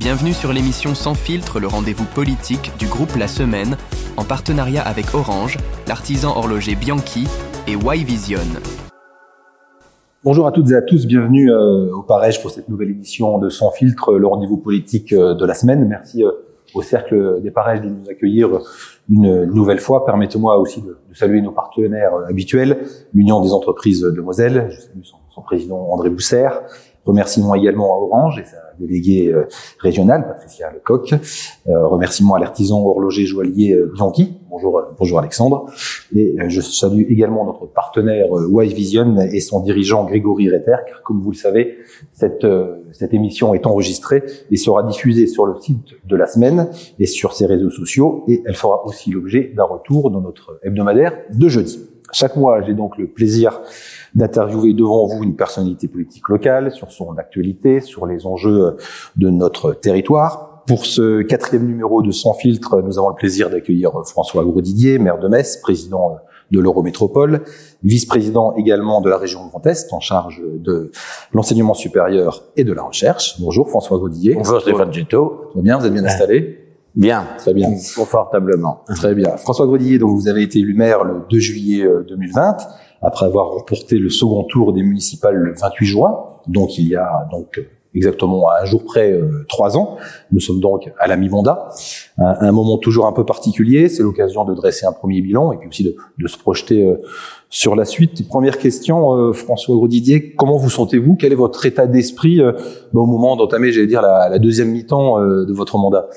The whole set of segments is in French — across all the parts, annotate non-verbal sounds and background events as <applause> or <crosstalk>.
Bienvenue sur l'émission Sans filtre, le rendez-vous politique du groupe La Semaine, en partenariat avec Orange, l'artisan horloger Bianchi et Y-Vision. Bonjour à toutes et à tous, bienvenue euh, au Parège pour cette nouvelle édition de Sans filtre, le rendez-vous politique euh, de la semaine. Merci euh, au Cercle des Parèges de nous accueillir une nouvelle fois. Permettez-moi aussi de, saluer nos partenaires habituels, l'Union des entreprises de Moselle, je salue son, son président André Boussert, Remerciements également à Orange et sa déléguée euh, régionale, Patricia Lecoq. Euh, remerciements à l'artisan horloger joaillier euh, Bianchi. Bonjour, bonjour Alexandre. Et je salue également notre partenaire White Vision et son dirigeant Grégory Retter, car comme vous le savez, cette, cette émission est enregistrée et sera diffusée sur le site de la semaine et sur ses réseaux sociaux et elle fera aussi l'objet d'un retour dans notre hebdomadaire de jeudi. Chaque mois, j'ai donc le plaisir d'interviewer devant vous une personnalité politique locale sur son actualité, sur les enjeux de notre territoire. Pour ce quatrième numéro de Sans filtre, nous avons le plaisir d'accueillir François Grosdidier, maire de Metz, président de l'Eurométropole, vice-président également de la région Grand Est, en charge de l'enseignement supérieur et de la recherche. Bonjour François Grosdidier. Bonjour Stéphane Gito. Tout bien, vous êtes bien installé? Bien. Très bien. Confortablement. Très bien. François Grosdidier, donc vous avez été élu maire le 2 juillet 2020 après avoir remporté le second tour des municipales le 28 juin, donc il y a donc exactement à un jour près euh, trois ans. Nous sommes donc à la mi-mandat, un, un, moment toujours un peu particulier. C'est l'occasion de dresser un premier bilan et puis aussi de, de se projeter euh, sur la suite. Première question, euh, François Grodidier, comment vous sentez-vous? Quel est votre état d'esprit euh, au moment d'entamer, j'allais dire, la, la deuxième mi-temps euh, de votre mandat?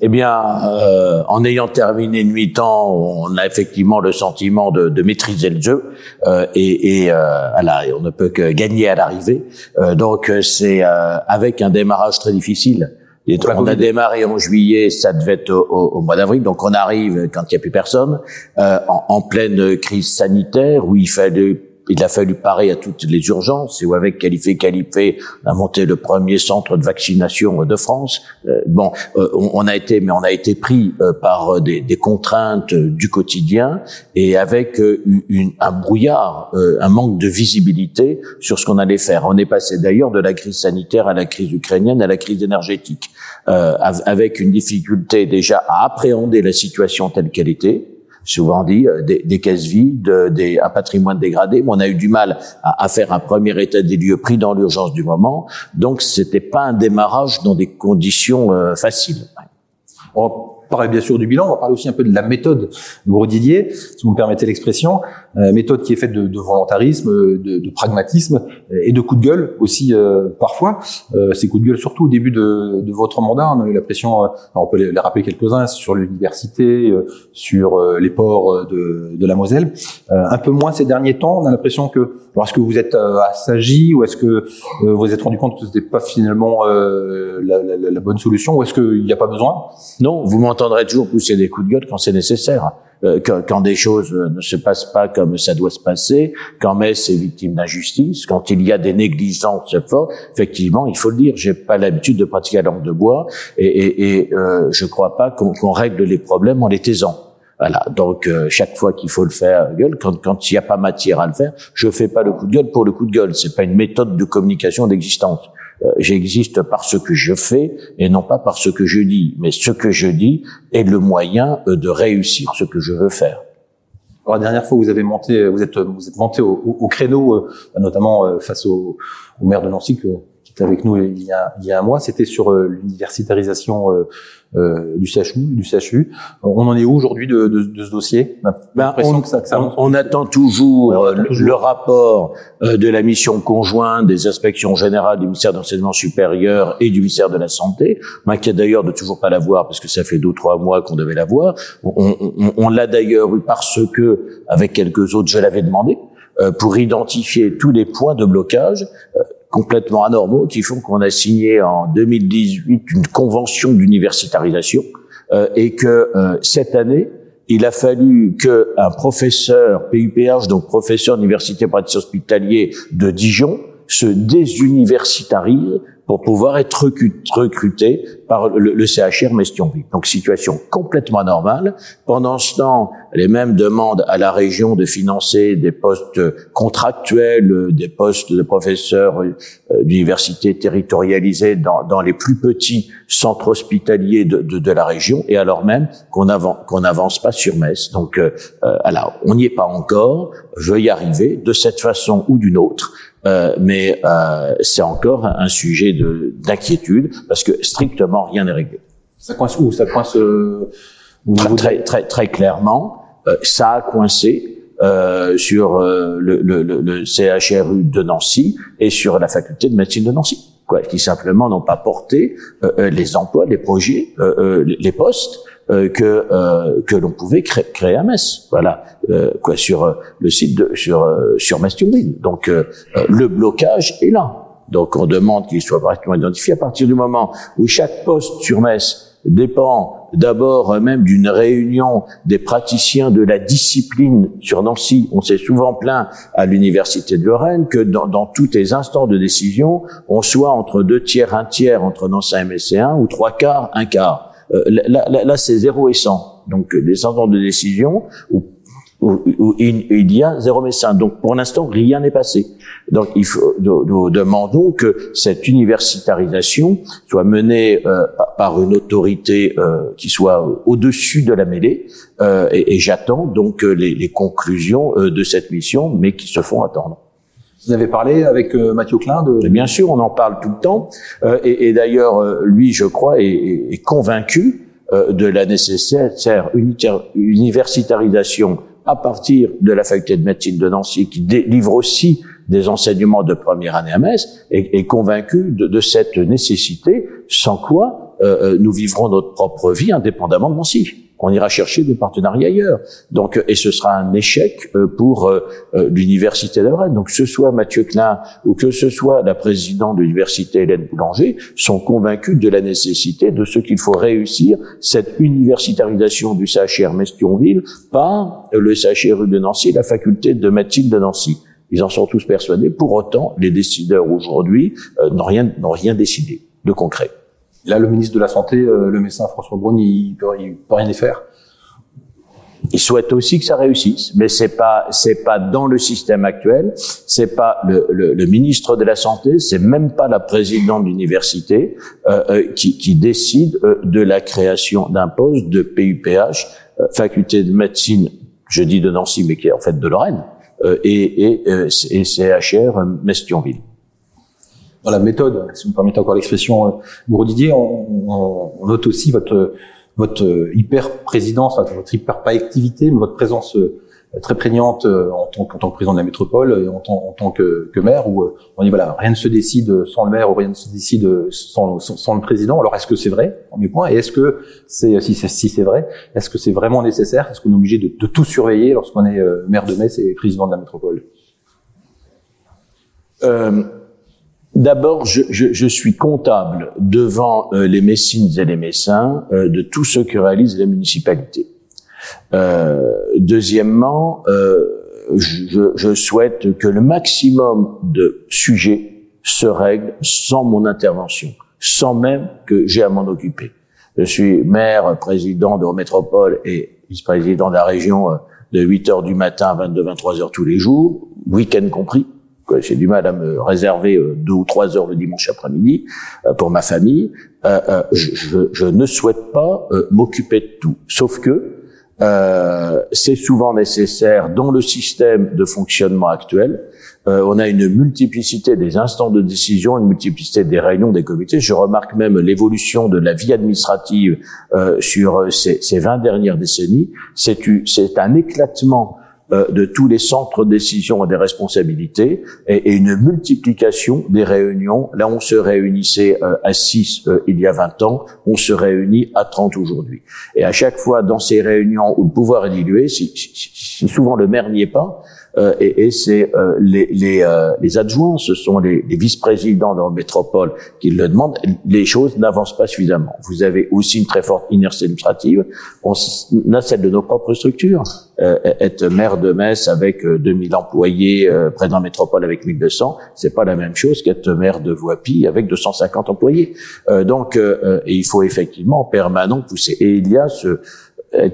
Eh bien, euh, en ayant terminé une mi-temps, on a effectivement le sentiment de, de maîtriser le jeu euh, et, et euh, voilà, on ne peut que gagner à l'arrivée. Euh, donc, c'est euh, avec un démarrage très difficile. Et on a démarré en juillet, ça devait être au, au, au mois d'avril, donc on arrive quand il n'y a plus personne, euh, en, en, pleine crise sanitaire où il fallait il a fallu parer à toutes les urgences et avec Qualifié Qualifié, on a monté le premier centre de vaccination de France. Euh, bon, euh, on, on, a été, mais on a été pris euh, par des, des, contraintes du quotidien et avec une, un brouillard, un manque de visibilité sur ce qu'on allait faire. On est passé d'ailleurs de la crise sanitaire à la crise ukrainienne à la crise énergétique, avec une difficulté déjà à appréhender la situation telle qu'elle était souvent dit, euh, des, des caisses vides, des, un patrimoine dégradé. Mais on a eu du mal à, à faire un premier état des lieux pris dans l'urgence du moment. Donc, c'était pas un démarrage dans des conditions euh, faciles. Parler bien sûr du bilan, on va parler aussi un peu de la méthode Grosdidier, si vous me permettez l'expression, euh, méthode qui est faite de, de volontarisme, de, de, pragmatisme et de coups de gueule aussi euh, parfois. Euh, ces coups de gueule surtout au début de, de votre mandat, on a eu la pression, on peut les, les rappeler quelques-uns, sur l'université, sur les ports de, de la Moselle. un peu moins ces derniers temps, on a l'impression que est-ce que vous êtes assagi ou est-ce que vous vous êtes rendu compte que ce n'était pas finalement la, la, la, bonne solution ou est-ce qu'il n'y a pas besoin? Non, vous m'entendrez toujours pousser des coups de gueule quand c'est nécessaire. Euh, quand, quand, des choses ne se passent pas comme ça doit se passer, quand Metz est victime d'injustice, quand il y a des négligences fortes, effectivement, il faut le dire. J'ai pas l'habitude de pratiquer la langue de bois et, et, et euh, je crois pas qu'on qu règle les problèmes en les taisant. Voilà. Donc euh, chaque fois qu'il faut le faire, gueule, quand quand il n'y a pas matière à le faire, je fais pas le coup de gueule pour le coup de gueule. C'est pas une méthode de communication d'existence. Euh, j'existe par ce que je fais et non pas par ce que je dis. Mais ce que je dis est le moyen euh, de réussir ce que je veux faire. Alors, la dernière fois, vous avez monté, vous êtes, vous êtes monté au, au, au créneau, euh, notamment face au, au, maire de Nancy, était avec nous il y a, il y a un mois. C'était sur l'universitarisation euh, du CHU, du CHU. On en est où aujourd'hui de, de, de, ce dossier? Ben, on, que ça, que ça on, on, attend toujours, ouais, on attend toujours. Le, le, rapport euh, de la mission conjointe des inspections générales du ministère de l'enseignement supérieur et du ministère de la santé. M'inquiète d'ailleurs de toujours pas l'avoir parce que ça fait deux ou trois mois qu'on devait l'avoir. On, on l'a d'ailleurs eu parce que avec quelques autres, je l'avais demandé euh, pour identifier tous les points de blocage euh, complètement anormaux qui font qu'on a signé en 2018 une convention d'universitarisation euh, et que euh, cette année, il a fallu qu'un professeur PUPH, donc professeur d'université pratique hospitalier de Dijon, se désuniversitarise pour pouvoir être recruté par le, le CHR Mestionville. Donc situation complètement normale. Pendant ce temps, les mêmes demandent à la région de financer des postes contractuels, des postes de professeurs euh, d'université territorialisés dans, les plus petits centres hospitaliers de, la région, et alors même qu'on n'avance pas sur Metz. Donc, euh, euh alors, on n'y est pas encore. Je vais y arriver de cette façon ou d'une autre. Euh, mais euh, c'est encore un sujet d'inquiétude parce que strictement rien n'est réglé. Ça coince où? Ça coince euh, très, très, très, très clairement. Euh, ça a coincé euh, sur le, le, le, CHRU de Nancy et sur la faculté de médecine de Nancy, quoi, qui simplement n'ont pas porté les emplois, les projets, les postes euh, que euh, que l'on pouvait créer, créer à Metz. Voilà, euh, quoi sur le site de sur sur Metz-Thionville. Donc le blocage est là. Donc on demande qu'il soit correctement identifié à partir du moment où chaque poste sur Metz dépend d'abord même d'une réunion des praticiens de la discipline sur Nancy. On s'est souvent plaint à l'université de Lorraine que dans, dans, tous les instants de décision, on soit entre deux tiers, un tiers entre Nancy et MSC1 ou trois quarts, un quart. Euh, là, là, là c'est 0 et 100. Donc des centres de décision où, il y a zéro médecin. Donc pour l'instant, rien n'est passé. Donc il faut, nous, demandons que cette universitarisation soit menée euh, par une autorité euh, qui soit au-dessus de la mêlée. Euh, et, et j'attends donc les, les conclusions de cette mission, mais qui se font attendre. Vous avez parlé avec euh, Mathieu Klein de... Bien sûr, on en parle tout le temps. Euh, et, et d'ailleurs, euh, lui, je crois, est, est convaincu de la nécessaire universitarisation à partir de la faculté de médecine de Nancy, qui délivre aussi des enseignements de première année à Metz, est, est convaincu de, de, cette nécessité, sans quoi euh, nous vivrons notre propre vie indépendamment de Nancy on ira chercher des partenariats ailleurs. Donc, et ce sera un échec euh, pour euh, euh, l'université de Rennes. Donc, que ce soit Mathieu Klein ou que ce soit la présidente de l'université Hélène Boulanger sont convaincus de la nécessité de ce qu'il faut réussir cette universitarisation du CHR Mestionville par le CHRU de Nancy, la faculté de médecine de Nancy. Ils en sont tous persuadés. Pour autant, les décideurs aujourd'hui n'ont rien, n'ont rien décidé de concret. Là, le ministre de la Santé, euh, le médecin François Braun, il peut, peut rien y faire. Il souhaite aussi que ça réussisse, mais c'est pas c'est pas dans le système actuel, c'est pas le, le, le, ministre de la santé, c'est même pas la présidente d'université euh, euh qui, qui, décide euh, de la création d'un poste de PUPH, faculté de médecine, je dis de Nancy, mais qui est en fait de Lorraine, et, et, et CHR Mestionville dans la méthode, si vous me permettez encore l'expression, euh, Didier, on, on, note aussi votre votre euh, hyper présidence, votre hyper pas activité, mais votre présence euh, très prégnante en tant, en tant que président de la métropole et en tant, en tant que, que, maire, où on dit voilà, rien ne se décide sans le maire ou rien ne se décide sans, sans, le président. Alors est-ce que c'est vrai, premier point, et est-ce que c'est si c'est si vrai, est-ce que c'est vraiment nécessaire? Est-ce qu'on est obligé de, de tout surveiller lorsqu'on est maire de Metz et président de la métropole? Euh, D'abord, je, je, je, suis comptable devant euh, les Messines et les Messins euh, de tout ce que réalisent les municipalités. Euh, deuxièmement, euh, je, je, souhaite que le maximum de sujets se règlent sans mon intervention, sans même que j'ai à m'en occuper. Je suis maire, président de métropole et vice-président de la région de 8 heures du matin à 22-23 heures tous les jours, week-end compris j'ai du mal à me réserver euh, deux ou trois heures le dimanche après-midi euh, pour ma famille. Euh, je, ne souhaite pas m'occuper de tout, sauf que c'est souvent nécessaire dans le système de fonctionnement actuel. on a une multiplicité des instants de décision, une multiplicité des réunions des comités. Je remarque même l'évolution de la vie administrative sur ces, ces 20 dernières décennies. C'est un éclatement euh, de tous les centres de décision et des responsabilités et, une multiplication des réunions. Là, on se réunissait euh, à 6 euh, il y a 20 ans, on se réunit à 30 aujourd'hui. Et à chaque fois, dans ces réunions où le pouvoir est dilué, si, si souvent le maire n'y est pas, euh, et, et c'est euh, les, les, euh, les, adjoints, ce sont les, les vice-présidents dans la métropole qui le demandent. Les choses n'avancent pas suffisamment. Vous avez aussi une très forte inertie administrative. On a celle de nos propres structures. être maire de Metz avec 2000 employés, près d'un métropole avec 1200, c'est pas la même chose qu'être maire de Voipy avec 250 employés. donc, il faut effectivement en permanent pousser. Et il y a ce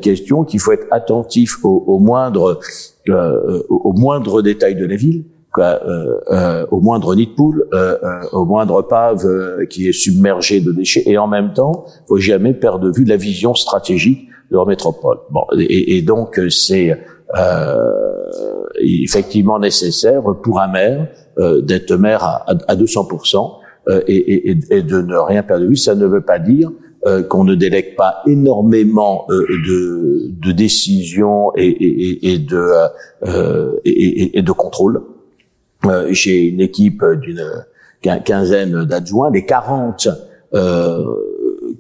question qu'il faut être attentif au, au moindre euh, au moindre détail de la ville, quoi, euh, euh, au moindre nid de poule, euh, euh, au moindre pave qui est submergé de déchets, et en même temps, faut jamais perdre de vue la vision stratégique de leur métropole. Bon, et, donc c'est effectivement nécessaire pour un maire d'être maire à, à 200% et, et, et, de ne rien perdre de vue. Ça ne veut pas dire euh, qu'on ne délègue pas énormément euh, de, de, décisions et, de euh, et, contrôle. J'ai une équipe d'une quinzaine d'adjoints, les 40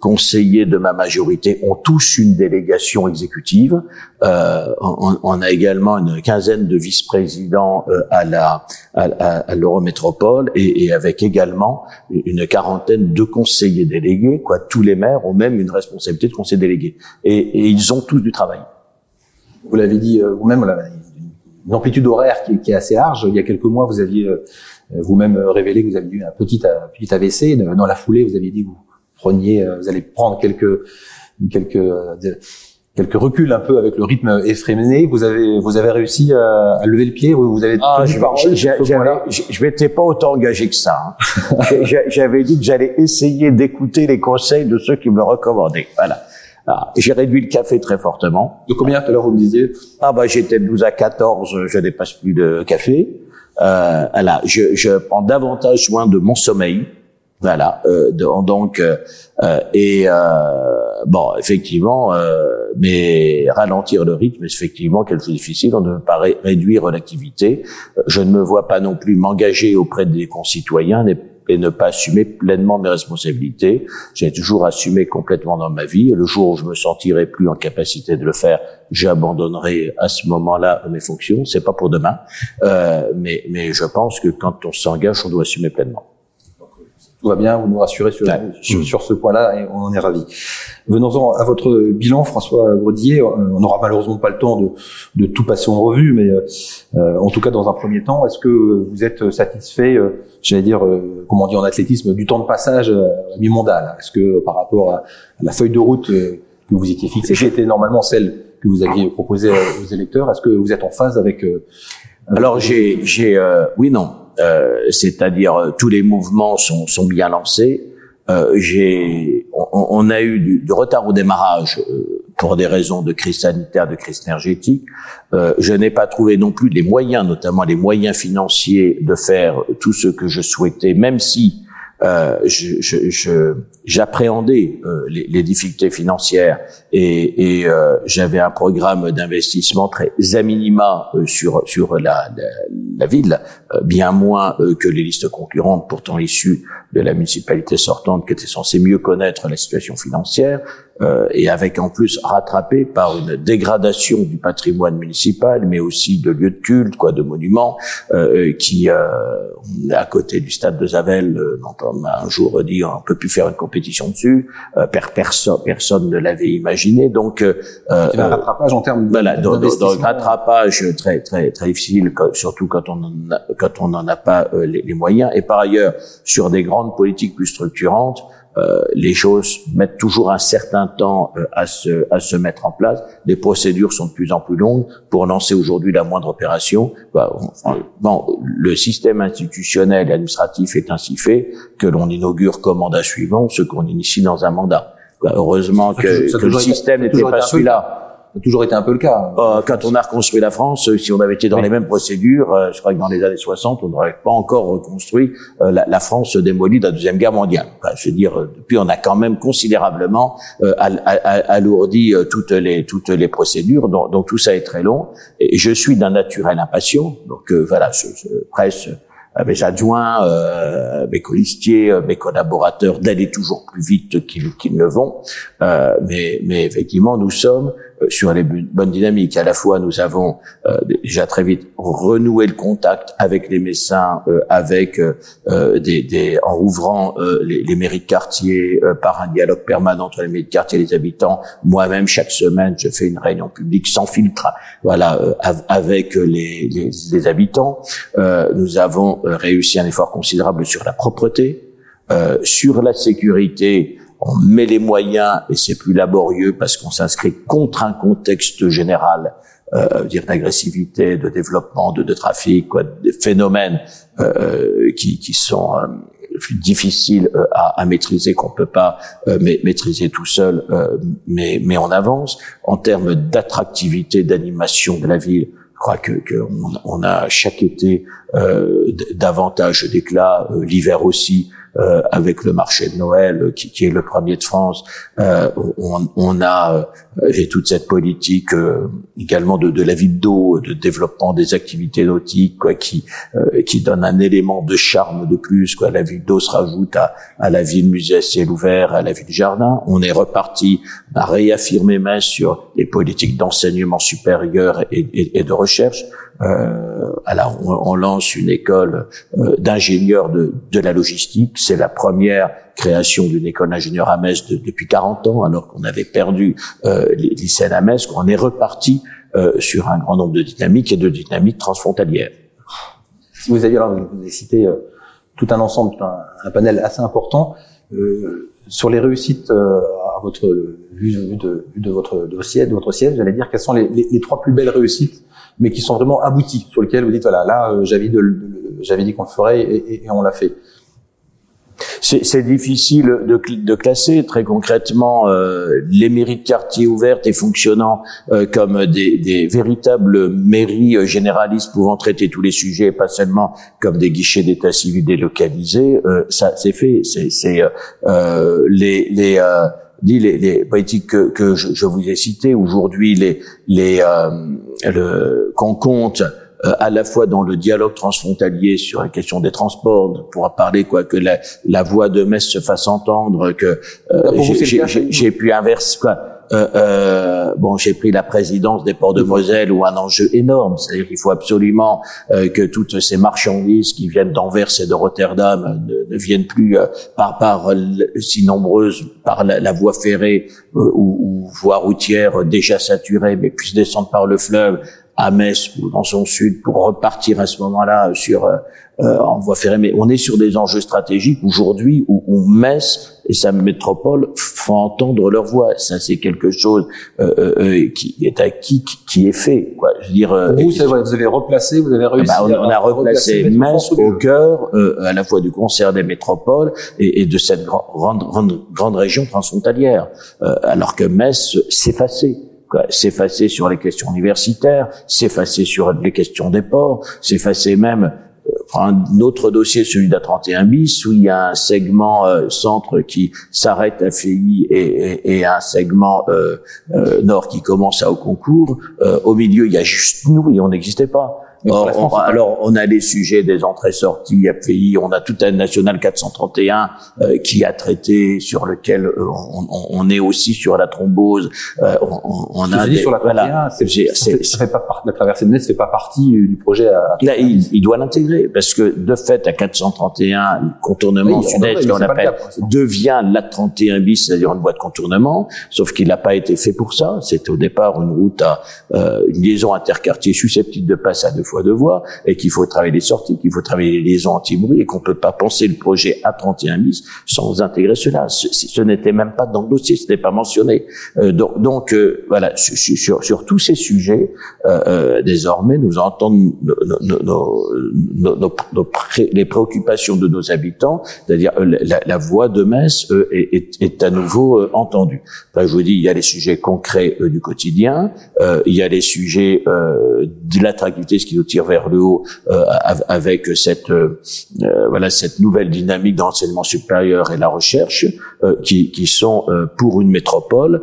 conseillers de ma majorité ont tous une délégation exécutive. Euh, on, a également une quinzaine de vice-présidents euh, à la à, l'Eurométropole et, et, avec également une quarantaine de conseillers délégués. Quoi, tous les maires ont même une responsabilité de conseiller délégué et, et ils ont tous du travail. Vous l'avez dit euh, vous-même, une amplitude horaire qui, qui, est assez large. Il y a quelques mois, vous aviez euh, vous-même révélé que vous aviez eu un petit, petit AVC. Dans la foulée, vous aviez dit vous preniez, euh, vous allez prendre quelques quelques euh, quelques reculs un peu avec le rythme effréné. Vous avez vous avez réussi à, à lever le pied. Vous avez ah, je, je m'étais pas autant engagé que ça. Hein. <laughs> J'avais dit que j'allais essayer d'écouter les conseils de ceux qui me recommandaient. Voilà. Ah, j'ai réduit le café très fortement. De combien tout à l'heure vous me disiez? Ah bah j'étais de 12 à 14, je dépasse plus de café. Euh, voilà, je, je prends davantage soin de mon sommeil. Voilà. Euh, donc euh, euh, et bon, effectivement, mais ralentir le rythme, effectivement, quelque chose de difficile. On ne peut pas réduire l'activité. Je ne me vois pas non plus m'engager auprès des concitoyens et ne pas assumer pleinement mes responsabilités. J'ai toujours assumé complètement dans ma vie. Le jour où je me sentirai plus en capacité de le faire, j'abandonnerai à ce moment-là mes fonctions. C'est pas pour demain, euh, mais mais je pense que quand on s'engage, on doit assumer pleinement tout va bien, vous nous rassurez sur, sur, ce point-là et on en est ravis. Venons-en à votre bilan, François Brodier. Euh, on n'aura malheureusement pas le temps de, de tout passer en revue, mais euh, en tout cas dans un premier temps, est-ce que vous êtes satisfait, euh, j'allais dire, euh, comment on dit en athlétisme, du temps de passage mi-mondial Est-ce que par rapport à, la feuille de route que vous étiez fixée, qui était normalement celle que vous aviez proposée aux électeurs, est-ce que vous êtes en phase avec... Alors j'ai, j'ai, oui non. Euh, c'est-à-dire euh, tous les mouvements sont, sont bien lancés. Euh, on, on, a eu du, du, retard au démarrage pour des raisons de crise sanitaire, de crise énergétique. Euh, je n'ai pas trouvé non plus les moyens, notamment les moyens financiers, de faire tout ce que je souhaitais, même si euh, j'appréhendais euh, les, les, difficultés financières et, et euh, j'avais un programme d'investissement très à minima euh, sur sur la, la, la ville, euh, bien moins que les listes concurrentes, pourtant issues de la municipalité sortante, qui était censée mieux connaître la situation financière. Euh, et avec en plus rattrapé par une dégradation du patrimoine municipal, mais aussi de lieux de culte, quoi, de monuments, euh, qui euh, à côté du stade de Zavel, euh, dont on m'a un jour dit on peut plus faire une compétition dessus, euh, personne, personne ne l'avait imaginé. Donc, euh, un rattrapage en termes voilà, donc, rattrapage très très très difficile, surtout quand on en a, quand on n'en a pas les, les moyens. Et par ailleurs, sur des grandes politiques plus structurantes. Euh, les choses mettent toujours un certain temps euh, à, se, à se mettre en place. Les procédures sont de plus en plus longues. Pour lancer aujourd'hui la moindre opération, bah, bon, le système institutionnel et administratif est ainsi fait que l'on inaugure comme mandat suivant ce qu'on initie dans un mandat. Bah, heureusement que, que le système n'était pas celui-là a toujours été un peu le cas. Euh, quand on a reconstruit la France, si on avait été dans les mêmes procédures, euh, je crois que dans les années 60, on n'aurait pas encore reconstruit euh, la, la, France démolie de la deuxième guerre mondiale. je veux dire, depuis, on a quand même considérablement alourdi toutes les toutes les procédures, donc, donc, tout ça est très long. Et je suis d'un naturel impatient, donc voilà, je, je presse mes adjoints, euh, mes colistiers, mes collaborateurs d'aller toujours plus vite qu'ils ne vont. Euh, mais, mais effectivement, nous sommes sur les bonnes dynamiques. À la fois, nous avons déjà très vite renoué le contact avec les médecins, avec des, des, en ouvrant les, les mairies de quartier par un dialogue permanent entre les mairies de quartier et les habitants. Moi-même, chaque semaine, je fais une réunion publique sans filtre, voilà, avec les, les, les habitants. nous avons réussi un effort considérable sur la propreté, euh, sur la sécurité, on met les moyens et c'est plus laborieux parce qu'on s'inscrit contre un contexte général, euh, dire d'agressivité, de développement, de, trafic, quoi, phénomènes euh, qui, qui sont euh, difficiles euh, à, maîtriser qu'on peut pas euh, maîtriser tout seul, mais mais on avance en termes d'attractivité, d'animation de la ville. Je crois que, que on, a chaque été davantage d'éclat, l'hiver aussi. Euh, avec le marché de Noël euh, qui, qui, est le premier de France. Euh, on, on, a et toute cette politique également de, de la ville d'eau, de développement des activités nautiques, quoi, qui qui donne un élément de charme de plus. Quoi. La ville d'eau se rajoute à, à la ville musée à ciel ouvert, à la ville jardin. On est reparti à réaffirmer main sur les politiques d'enseignement supérieur et, et, et de recherche. Euh, alors on, on, lance une école euh, d'ingénieurs de, de, la logistique. C'est la première création d'une école d'ingénieurs à Metz depuis 40 ans, alors qu'on avait perdu euh, à Metz. On est reparti euh, sur un grand nombre de dynamiques et de dynamiques transfrontalières. Si vous aviez alors vous avez cité euh, tout un ensemble, un, panel assez important euh, sur les réussites à votre vue, de, de, votre dossier, de votre siège. J'allais dire quelles sont les, les trois plus belles réussites mais qui sont vraiment aboutis, sur lesquels vous dites voilà, là euh, j'avais dit, qu'on le ferait et, et, on l'a fait. C'est difficile de, de, classer très concrètement euh, les mairies de quartier ouvertes et fonctionnant euh, comme des, des, véritables mairies euh, généralistes pouvant traiter tous les sujets, pas seulement comme des guichets d'état civil délocalisés. ça, c'est fait. C'est les, les dit les, les politiques que, que je, je, vous ai citées aujourd'hui, les, les le, qu'on compte euh, à la fois dans le dialogue transfrontalier sur la question des transports, on pourra parler quoi que la, la voix de Metz se fasse entendre, que euh, j'ai pu inverser quoi. Euh, euh, bon, j'ai pris la présidence des ports de Moselle où un enjeu énorme, c'est-à-dire qu'il faut absolument euh, que toutes ces marchandises qui viennent d'Anvers et de Rotterdam ne, ne viennent plus euh, par par si nombreuses par la, voie ferrée ou, ou voie routière déjà saturée, mais puissent descendre par le fleuve à Metz ou dans son sud pour repartir à ce moment-là sur euh, en voie ferrée. Mais on est sur des enjeux stratégiques aujourd'hui où, Metz et sa métropole font entendre leur voix. Ça, c'est quelque chose euh, euh qui est acquis, qui, est fait. Quoi. Je veux dire, vous, vous avez replacé, vous avez réussi. Bah, on, on, a replacé Metz au cœur à la fois du concert des métropoles et, et de cette grande, grande, grande région transfrontalière, alors que Metz s'effaçait s'effacer sur les questions universitaires, s'effacer sur les questions des ports, s'effacer même euh, un autre dossier, celui d'A31 bis, où il y a un segment euh, centre qui s'arrête à FEI et, et, un segment euh, euh, nord qui commence à au concours. au milieu, il y a juste nous et on n'existait pas alors, on a les sujets des entrées-sorties FPI, on a tout un national 431 euh, qui a traité, sur lequel euh, on, on, on, est aussi sur la thrombose. Euh, on, on a dit sur la 31, ça, fait pas partie, la traversée de Metz fait pas partie du projet. À, Là, il, il, doit l'intégrer parce que de fait, à 431, le contournement oui, sud-est qu'on appelle devient la 31 bis, c'est-à-dire une voie de contournement, sauf qu'il n'a pas été fait pour ça. C'était au départ une route à une liaison interquartier susceptible de passer à deux fois voix et qu'il faut travailler les sorties, qu'il faut travailler les liaisons anti-bruit et qu'on peut pas penser le projet A31 bis sans intégrer cela. Ce, ce n'était même pas dans le dossier, ce n'était pas mentionné. Euh, donc, euh, voilà, sur, sur, sur, tous ces sujets, euh, euh désormais, nous entendons nos, nos, nos, les préoccupations de nos habitants, c'est-à-dire euh, la, la, voix de Metz est, est, est, à nouveau entendue. Je vous dis, il y a les sujets concrets du quotidien, il y a les sujets de l'attractivité, ce qui tire vers le haut euh, avec cette euh, euh, voilà cette nouvelle dynamique d'enseignement supérieur et la recherche qui, qui sont pour une métropole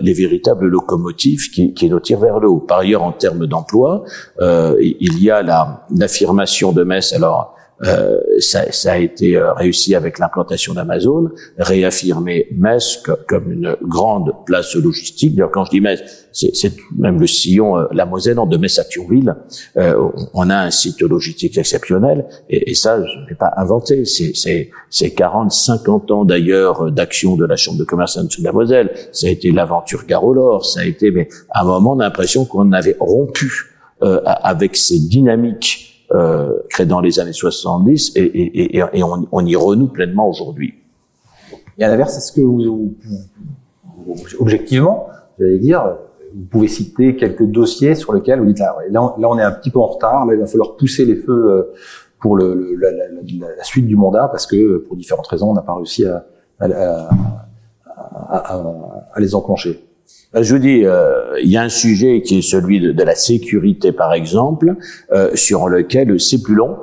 les véritables locomotives qui, qui nous tirent vers le haut. Par ailleurs, en termes d'emploi, il y a la l'affirmation de Metz. Alors euh, ça, ça, a été euh, réussi avec l'implantation d'Amazon, réaffirmer Metz comme une grande place logistique. D'ailleurs, quand je dis Metz, c'est même le sillon, euh, la Moselle de Metz à Thionville. on a un site logistique exceptionnel, et, et ça, je ne pas inventé. C'est 40, 50 ans d'ailleurs d'action de la Chambre de commerce de la Moselle. Ça a été l'aventure Garolor, ça a été, mais à un moment, on a l'impression qu'on avait rompu avec ces dynamiques euh, créé dans les années 70 et, et, et, et on, on, y renoue pleinement aujourd'hui. Et à l'inverse, est-ce que vous, objectivement, j'allais dire, vous pouvez citer quelques dossiers sur lesquels vous dites là, là, on est un petit peu en retard, là il va falloir pousser les feux euh, pour le, la, la, la, suite du mandat parce que pour différentes raisons on n'a pas réussi à, à, à, à les enclencher. Ben, je vous dis, euh, il y a un sujet qui est celui de, de la sécurité, par exemple, euh, sur lequel c'est plus long.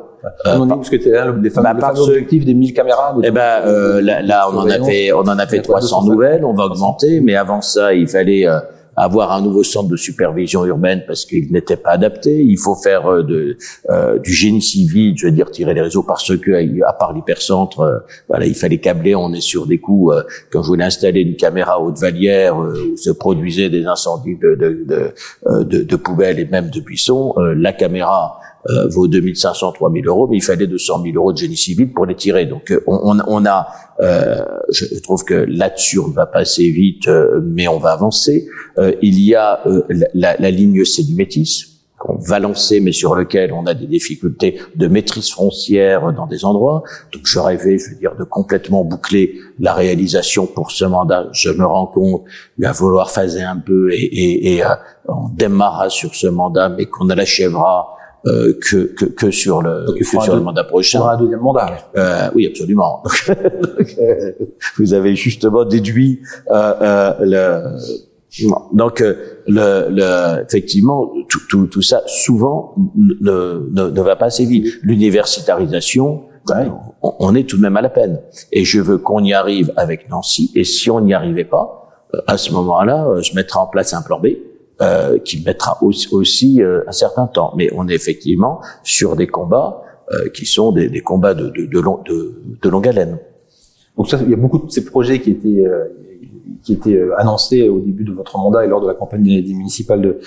Euh, on parce que tu hein, des fameux, bah, objectifs des 1000 caméras. Eh ben, euh, là, là, on en a fait, on en a fait 300 nouvelles. On va augmenter, mais avant ça, il fallait euh, avoir un nouveau centre de supervision urbaine parce qu'il n'était pas adapté. Il faut faire euh, de, euh, du génie civil, je veux dire tirer les réseaux parce que à part l'hypercentre, euh, voilà, il fallait câbler. On est sur des coûts. Euh, quand je voulais installer une caméra haute valière où se produisaient des incendies de, de, de, de, de poubelles et même de buissons, la caméra euh, vaut 2500, 3000 euros, mais il fallait 200 000 euros de génie civil pour les tirer. Donc euh, on, on a, euh, je trouve que là-dessus on va passer vite, euh, mais on va avancer. il y a la, la, ligne C du Métis qu'on va lancer, mais sur lequel on a des difficultés de maîtrise foncière dans des endroits. Donc je rêvais, je veux dire, de complètement boucler la réalisation pour ce mandat. Je me rends compte, il va falloir phaser un peu et, et, et on démarra sur ce mandat, mais qu'on l'achèvera euh, que, que, que, sur le, que sur le mandat prochain. un deuxième mandat. Euh, oui, absolument. <laughs> Euh, vous avez justement déduit euh, euh le. Donc, le, le, effectivement, tout, tout, tout ça souvent ne, ne, ne, va pas assez vite. L'universitarisation, on, on, est tout de même à la peine. Et je veux qu'on y arrive avec Nancy. Et si on n'y arrivait pas, à ce moment-là, je mettrai en place un plan B euh, qui mettra aussi, euh, un certain temps. Mais on est effectivement sur des combats euh, qui sont des, des combats de, de, de, long, de, longue haleine. Donc ça, il y a beaucoup de ces projets qui étaient euh, qui étaient annoncés au début de votre mandat et lors de la campagne des, municipales de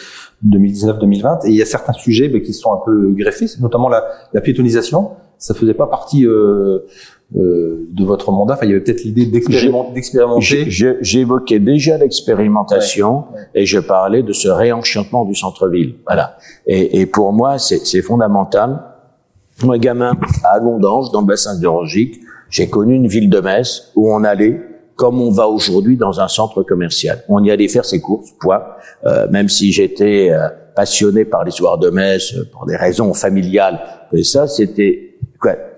2019-2020. Et il y a certains sujets ben, qui sont un peu greffés, notamment la, la piétonisation. Ça faisait pas partie euh, euh, de votre mandat Enfin, il y avait peut-être l'idée d'expérimenter. J'évoquais déjà l'expérimentation et je parlais de ce réenchantement du centre-ville. Voilà. Et, et, pour moi, c'est fondamental. Moi, gamin, à Gondange, dans le bassin hydrologique, j'ai connu une ville de Metz où on allait comme on va aujourd'hui dans un centre commercial. On y allait faire ses courses, point. Euh, même si j'étais euh, passionné par l'histoire de Metz pour des raisons familiales, que ça, c'était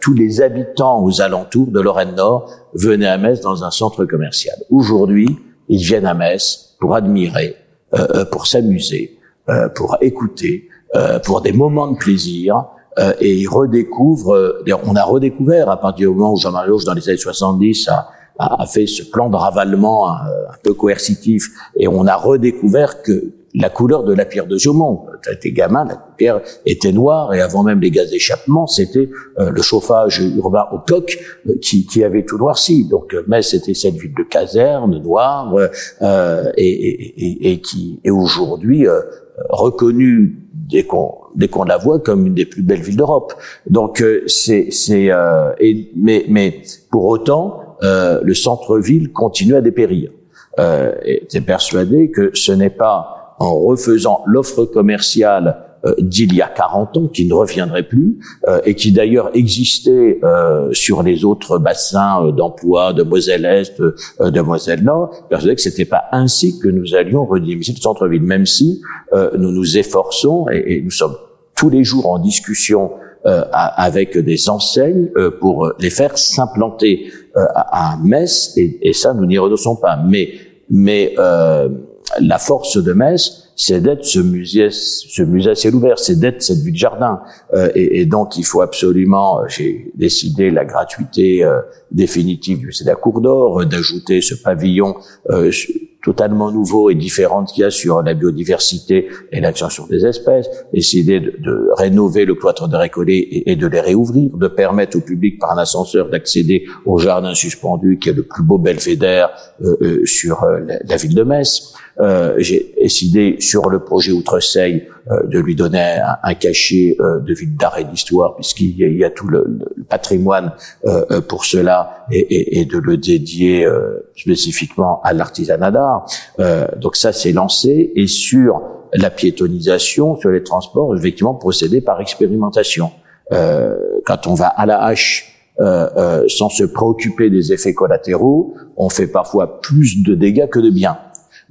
tous les habitants aux alentours de Lorraine Nord venaient à Metz dans un centre commercial. Aujourd'hui, ils viennent à Metz pour admirer, euh, euh pour s'amuser, euh, pour écouter, euh, pour des moments de plaisir. Euh, et ils redécouvrent, on a redécouvert à partir du moment où Jean-Marie Auge, dans les années 70, a, a fait ce plan de ravalement un, un peu coercitif, et on a redécouvert que la couleur de la pierre de Jaumont. Quand été gamin, la pierre était noire et avant même les gaz d'échappement, c'était euh, le chauffage urbain au coq euh, qui, qui, avait tout noirci. Donc, euh, mais c'était cette ville de caserne noire et, et, et, qui est aujourd'hui reconnue dès qu'on dès qu'on la voit comme une des plus belles villes d'Europe. Donc c'est c'est mais mais pour autant le centre-ville continue à dépérir. Euh, et persuadé que ce n'est pas en refaisant l'offre commerciale euh, d'il y a 40 ans, qui ne reviendrait plus, euh, et qui d'ailleurs existait euh, sur les autres bassins d'emploi de Moselle-Est, de Moselle-Nord, persuadé que c'était pas ainsi que nous allions redynamiser le centre-ville, même si nous nous efforçons, et, nous sommes tous les jours en discussion avec des enseignes pour les faire s'implanter à, Metz, et, et, ça, nous n'y renoncons pas. Mais, mais la force de Metz, c'est d'être ce musée, ce musée à ciel ouvert, c'est d'être cette ville jardin. Euh, et, et, donc, il faut absolument, euh, j'ai décidé la gratuité euh, définitive du musée de la Cour d'Or, d'ajouter ce pavillon totalement nouveaux et différents qu'il y a sur la biodiversité et l'extension des espèces, décider de, de, rénover le cloître de Récollet et, et, de les réouvrir, de permettre au public par un ascenseur d'accéder au jardin suspendu qui est le plus beau belvédère euh, euh, sur euh, la, ville de Metz. Euh, j'ai décidé sur le projet Outreseille euh, de lui donner un, un cachet euh, de ville d'art et d'histoire puisqu'il y, y, a tout le, le patrimoine pour cela et, et, et, de le dédier spécifiquement à l'artisanat d'art. donc ça c'est lancé et sur la piétonisation, sur les transports, effectivement procéder par expérimentation. quand on va à la hache euh, euh, sans se préoccuper des effets collatéraux, on fait parfois plus de dégâts que de bien.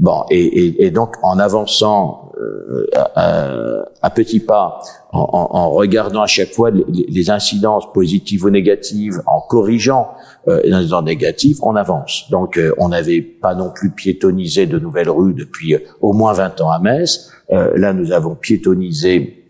Bon, et, et, et donc en avançant euh, à, à, petits pas, en, en, regardant à chaque fois les, les, incidences positives ou négatives, en corrigeant euh, les incidences négatives, on avance. Donc euh, on n'avait pas non plus piétonisé de nouvelles rues depuis euh, au moins 20 ans à Metz. Euh, là, nous avons piétonisé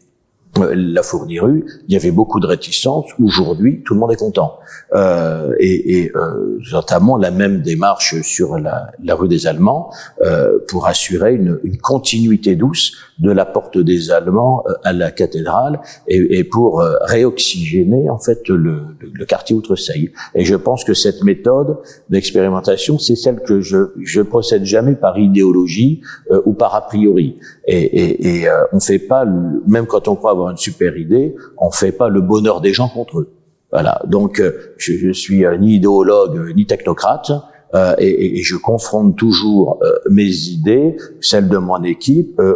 la fournirue, il y avait beaucoup de réticences. Aujourd'hui, tout le monde est content. Euh, et, et euh, notamment la même démarche sur la, la rue des Allemands euh, pour assurer une, une, continuité douce de la porte des Allemands euh, à la cathédrale et, et pour euh, réoxygéner en fait le, le, le quartier Outreseille. Et je pense que cette méthode d'expérimentation, c'est celle que je je procède jamais par idéologie ou par a priori. Et, et, on fait pas même quand on croit une super idée, on fait pas le bonheur des gens contre eux. Voilà. Donc, euh, je, je suis euh, ni idéologue euh, ni technocrate. Euh, et, et, je confronte toujours euh, mes idées, celles de mon équipe, euh,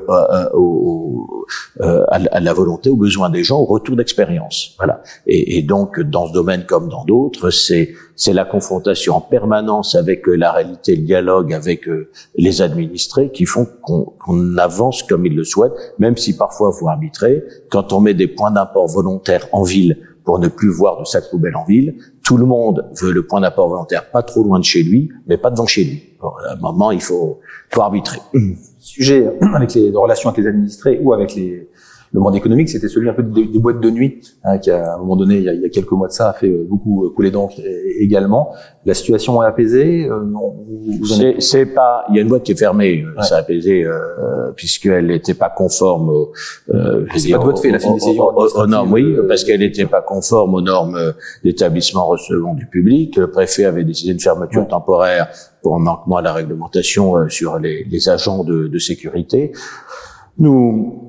au, à, à, la volonté, aux besoins des gens, au retour d'expérience. Voilà. Et, et, donc, dans ce domaine comme dans d'autres, c'est c'est la confrontation en permanence avec la réalité, le dialogue avec les administrés qui font qu'on avance comme ils le souhaitent, même si parfois il faut arbitrer. Quand on met des points d'apport volontaires en ville pour ne plus voir de sac poubelle en ville. Tout le monde veut le point d'apport volontaire pas trop loin de chez lui, mais pas devant chez lui. à un moment, il faut, faut arbitrer. Sujet avec les relations avec les administrés ou avec les, le monde économique, c'était celui un peu des, des boîtes de nuit, hein, qui à un moment donné, il y, a, il y, a, quelques mois de ça, a fait euh, beaucoup euh, couler d'encre également. La situation est apaisée. Euh, c'est pas. Il y a une boîte qui est fermée. Ouais. Ça a apaisé euh, puisqu'elle n'était pas conforme. Au, euh, c'est pas de votre fait, la aux, normes, oui, parce qu'elle n'était pas conforme aux normes d'établissement recevant du public. Le préfet avait décidé une fermeture ouais. temporaire pour un manquement à la réglementation sur les, les agents de, de sécurité. Nous,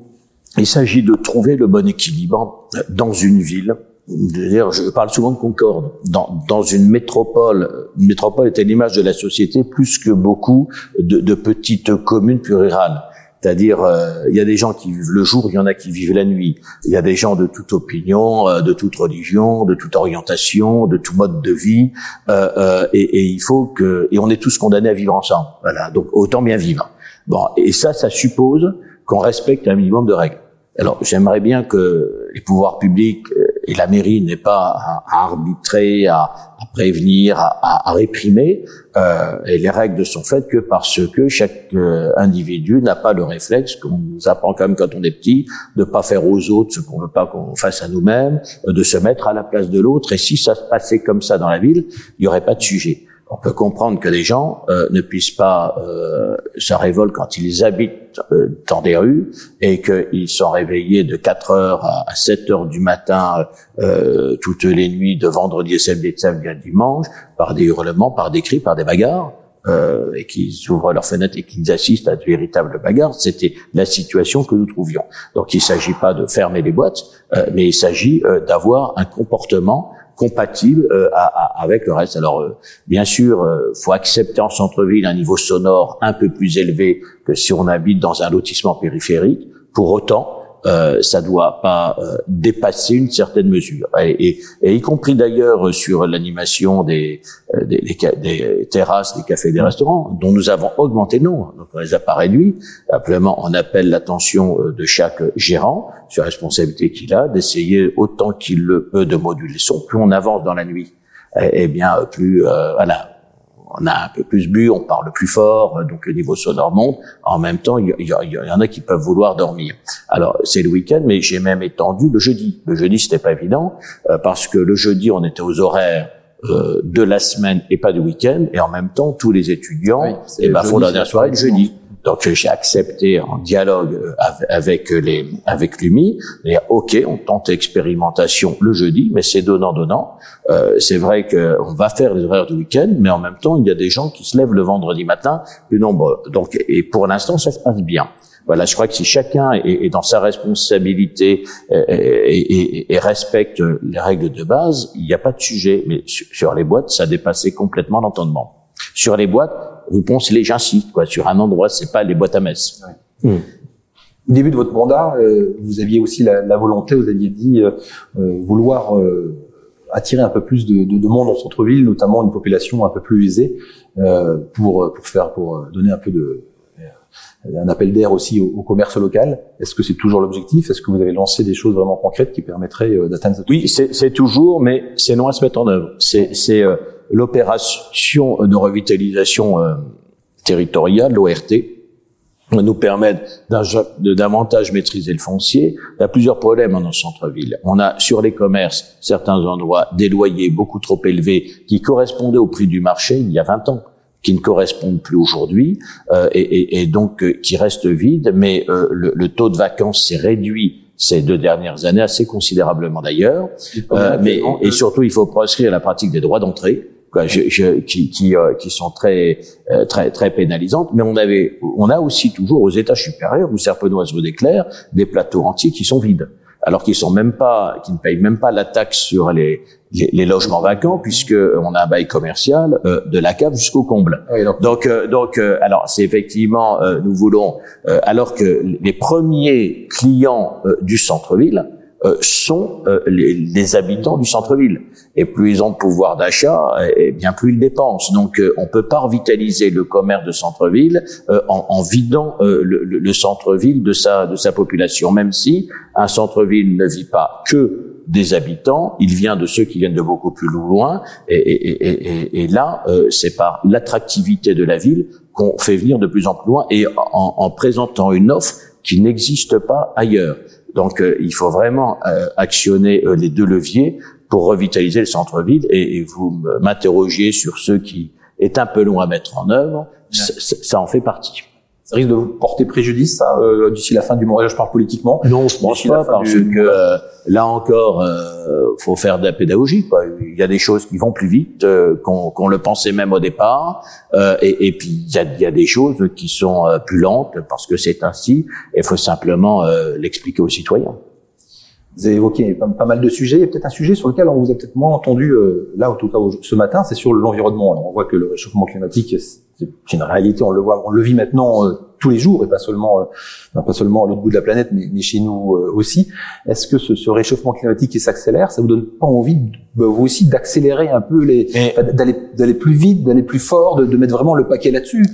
il s'agit de trouver le bon équilibre dans une ville. Je parle souvent de Concorde. Dans, dans une métropole, une métropole était l'image de la société plus que beaucoup de, de petites communes plus rurales. C'est-à-dire, euh, il y a des gens qui vivent le jour, il y en a qui vivent la nuit. Il y a des gens de toute opinion, euh, de toute religion, de toute orientation, de tout mode de vie. Euh, euh et, et, il faut que, et on est tous condamnés à vivre ensemble. Voilà. Donc autant bien vivre. Bon, et ça, ça suppose qu'on respecte un minimum de règles. Alors, j'aimerais bien que les pouvoirs publics euh, et la mairie n'aient pas à, arbitrer, à, prévenir, à, réprimer. Euh, et les règles ne sont faites que parce que chaque euh, individu n'a pas le réflexe qu'on nous apprend quand même quand on est petit, de pas faire aux autres ce qu'on veut pas qu'on fasse à nous-mêmes, de se mettre à la place de l'autre. Et si ça se passait comme ça dans la ville, il n'y aurait pas de sujet on peut comprendre que les gens euh, ne puissent pas euh, se révolter quand ils habitent euh, dans des rues et qu'ils sont réveillés de 4 heures à, 7 heures du matin euh, toutes les nuits de vendredi et samedi et samedi à dimanche par des hurlements, par des cris, par des bagarres. Euh, et qu'ils ouvrent leurs fenêtres et qu'ils assistent à de véritables bagarres, c'était la situation que nous trouvions. Donc il ne s'agit pas de fermer les boîtes, euh, mais il s'agit d'avoir un comportement compatible euh, à, à, avec le reste. Alors, euh, bien sûr, euh, faut accepter en centre-ville un niveau sonore un peu plus élevé que si on habite dans un lotissement périphérique. Pour autant, euh, ça doit pas euh, dépasser une certaine mesure. Et, et, et y compris d'ailleurs sur l'animation des, euh, des, des, des, terrasses, des cafés, des restaurants, dont nous avons augmenté le nombre. Donc on les a pas réduits. Simplement, on appelle l'attention euh, de chaque gérant sur la responsabilité qu'il a d'essayer autant qu'il le peut de moduler son. Plus on avance dans la nuit, eh, eh bien plus voilà on a un peu plus bu, on parle plus fort, euh, donc le niveau sonore monte. En même temps, il y, en a qui peuvent vouloir dormir. Alors c'est le week-end, mais j'ai même étendu le jeudi. Le jeudi, c'était pas évident euh, parce que le jeudi, on était aux horaires euh, de la semaine et pas du week-end, et en même temps tous les étudiants Oui, et bah, le font leur c'est soirée le la jeudi. Donc euh, j'ai accepté en dialogue euh, av- avec les avec l'UMI, dire ok, on tente expérimentation le jeudi, mais c'est donnant donnant. Euh, c'est vrai que on va faire les horaires du week-end, mais en même temps il y a des gens qui se lèvent le vendredi matin, plus nombreux. Donc et pour l'instant ça se passe bien. Voilà, je crois que si chacun est, dans sa responsabilité euh, et, respecte les règles de base, il n'y a pas de sujet. Mais sur, les boîtes, ça a dépassé complètement l'entendement. Sur les boîtes, vous pensez les j'insiste, quoi. Sur un endroit, c'est pas les boîtes à messe. Au début de votre mandat, euh, vous aviez aussi la, la volonté, vous aviez dit euh, euh, vouloir euh, attirer un peu plus de, de, de monde en centre-ville, notamment une population un peu plus aisée, euh, pour pour faire pour donner un peu de euh, un appel d'air aussi au, au commerce local. Est-ce que c'est toujours l'objectif? Est-ce que vous avez lancé des choses vraiment concrètes qui permettraient euh, d'atteindre cette Oui, c'est c'est toujours, mais c'est loin à se mettre en œuvre. C'est c'est, euh, l'opération de revitalisation euh, territoriale, l'ORT, nous permet d'un- de davantage maîtriser le foncier. Il y a plusieurs problèmes dans nos centres-villes. On a sur les commerces certains endroits des loyers beaucoup trop élevés qui correspondaient au prix du marché il y a 20 ans qui ne correspondent plus aujourd'hui euh, et, et- et donc euh, qui restent vides, mais euh, le, le taux de vacances s'est réduit ces deux dernières années assez considérablement d'ailleurs. Euh, mais et surtout, il faut proscrire la pratique des droits d'entrée, je, je- qui, qui, euh, qui sont très, euh, très, très pénalisantes. Mais on avait, on a aussi toujours aux étages supérieurs, ou Serpenoise ou Desclères, des plateaux entiers qui sont vides, alors qu'ils sont même pas, qui ne payent même pas la taxe sur les, les, les logements vacants, puisque on a un bail commercial euh, de la cave jusqu'au comble. Oui, donc, Donc, euh, donc, euh, alors c'est effectivement, euh, nous voulons, euh, alors que les premiers clients euh, du centre-ville euh, sont euh, les, les habitants du centre-ville, et plus ils ont de pouvoir d'achat, et, bien plus ils dépensent. Donc, euh, on peut pas revitaliser le commerce de centre-ville euh, en, en vidant euh, le, le- le centre-ville de sa de sa population, même si un centre-ville ne vit pas que des habitants, il vient de ceux qui viennent de beaucoup plus loin, et, et, et, et, et là, euh, c'est par l'attractivité de la ville qu'on fait venir de plus en plus loin, et en, en présentant une offre qui n'existe pas ailleurs. Donc, euh, il faut vraiment euh, actionner euh, les deux leviers pour revitaliser le centre-ville, et, et vous m'interrogiez sur ce qui est un peu long à mettre en œuvre, c- ça en fait partie. ça risque de vous porter préjudice, ça, euh, d'ici la fin du mandat. Je parle politiquement? Non, je pense pas parce du- que euh, là encore, euh, faut faire de la pédagogie. Quoi. Il y a des choses qui vont plus vite euh, qu'on qu'on le pensait même au départ, euh, et, et puis il y a, il y a des choses qui sont euh, plus lentes parce que c'est ainsi. Il faut simplement euh, l'expliquer aux citoyens. Vous avez évoqué pas, pas mal de sujets. Il y a peut-être un sujet sur lequel on vous a peut-être moins entendu, euh, là, en tout cas, ce matin, c'est sur l'environnement. Alors, on voit que le réchauffement climatique, c'est une réalité, on le voit, on le vit maintenant euh, tous les jours, et pas seulement, euh, pas seulement à l'autre bout de la planète, mais, mais chez nous euh, aussi. Est-ce que ce, ce réchauffement climatique qui s'accélère, ça vous donne pas envie, bah, vous aussi, d'accélérer un peu les, d'aller plus vite, d'aller plus fort, de, de mettre vraiment le paquet là-dessus?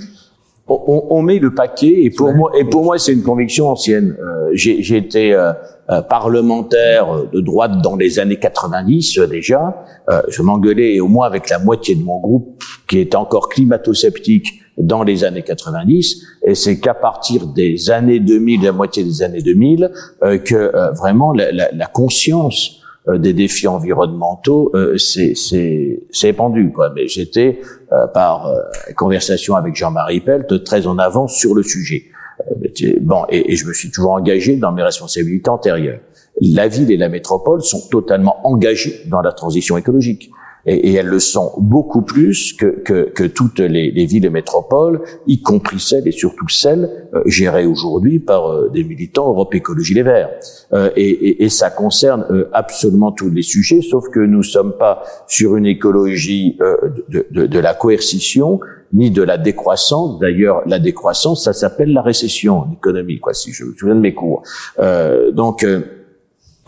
On, on- met le paquet et pour moi et pour moi c'est une conviction ancienne. Euh, j'ai été euh, euh, parlementaire de droite dans les années 90 euh, déjà. Euh, je m'engueulais au moins avec la moitié de mon groupe qui était encore climato-sceptique dans les années 90 et c'est qu'à partir des années 2000, la moitié des années 2000 euh, que euh, vraiment la, la- la conscience euh, des défis environnementaux euh, c'est c'est c'est épandu quoi mais j'étais euh, par euh, conversation avec Jean-Marie Pelt très en avance sur le sujet. Euh, bon et, et je me suis toujours engagé dans mes responsabilités antérieures. La ville et la métropole sont totalement engagées dans la transition écologique et, et elles le sont beaucoup plus que, que, que toutes les, les villes et métropoles, y compris celles et surtout celles euh, gérées aujourd'hui par euh, des militants Europe Écologie Les Verts. Euh, et, et, et ça concerne euh, absolument tous les sujets, sauf que nous sommes pas sur une écologie euh, de, de, de la coercition ni de la décroissance. D'ailleurs, la décroissance, ça s'appelle la récession en quoi, si je me souviens de mes cours. Euh, donc, euh,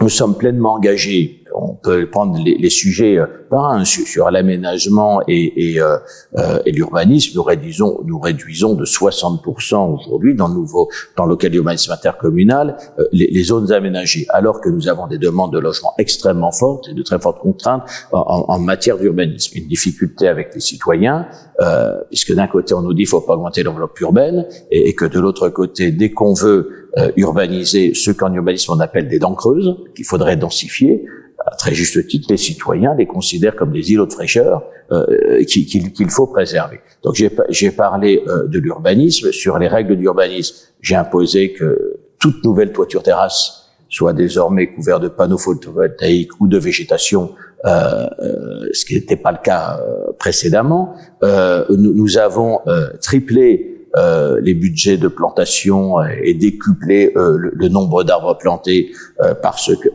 nous sommes pleinement engagés. On peut prendre les, les sujets euh, par un sur, sur l'aménagement et, et, euh, euh, et l'urbanisme. Nous réduisons, nous réduisons de 60% aujourd'hui dans le nouveau, dans lequel l'urbanisme intercommunal, les, les zones aménagées, alors que nous avons des demandes de logement extrêmement fortes et de très fortes contraintes en, en- matière d'urbanisme. Une difficulté avec les citoyens, euh, puisque d'un côté on nous dit faut pas augmenter l'enveloppe urbaine, et, et que de l'autre côté, dès qu'on veut euh, urbaniser ce qu'en urbanisme on appelle des dents creuses, qu'il faudrait densifier, à très juste titre, les citoyens les considèrent comme des îlots de fraîcheur euh, qu'il faut préserver. Donc j'ai parlé euh, de l'urbanisme. Sur les règles d'urbanisme, j'ai imposé que toute nouvelle toiture terrasse soit désormais couverte de panneaux photovoltaïques ou de végétation, euh, euh ce qui n'était pas le cas précédemment. Nous, nous, avons triplé euh, les budgets de plantation et décupler euh, le, nombre d'arbres plantés euh, parce que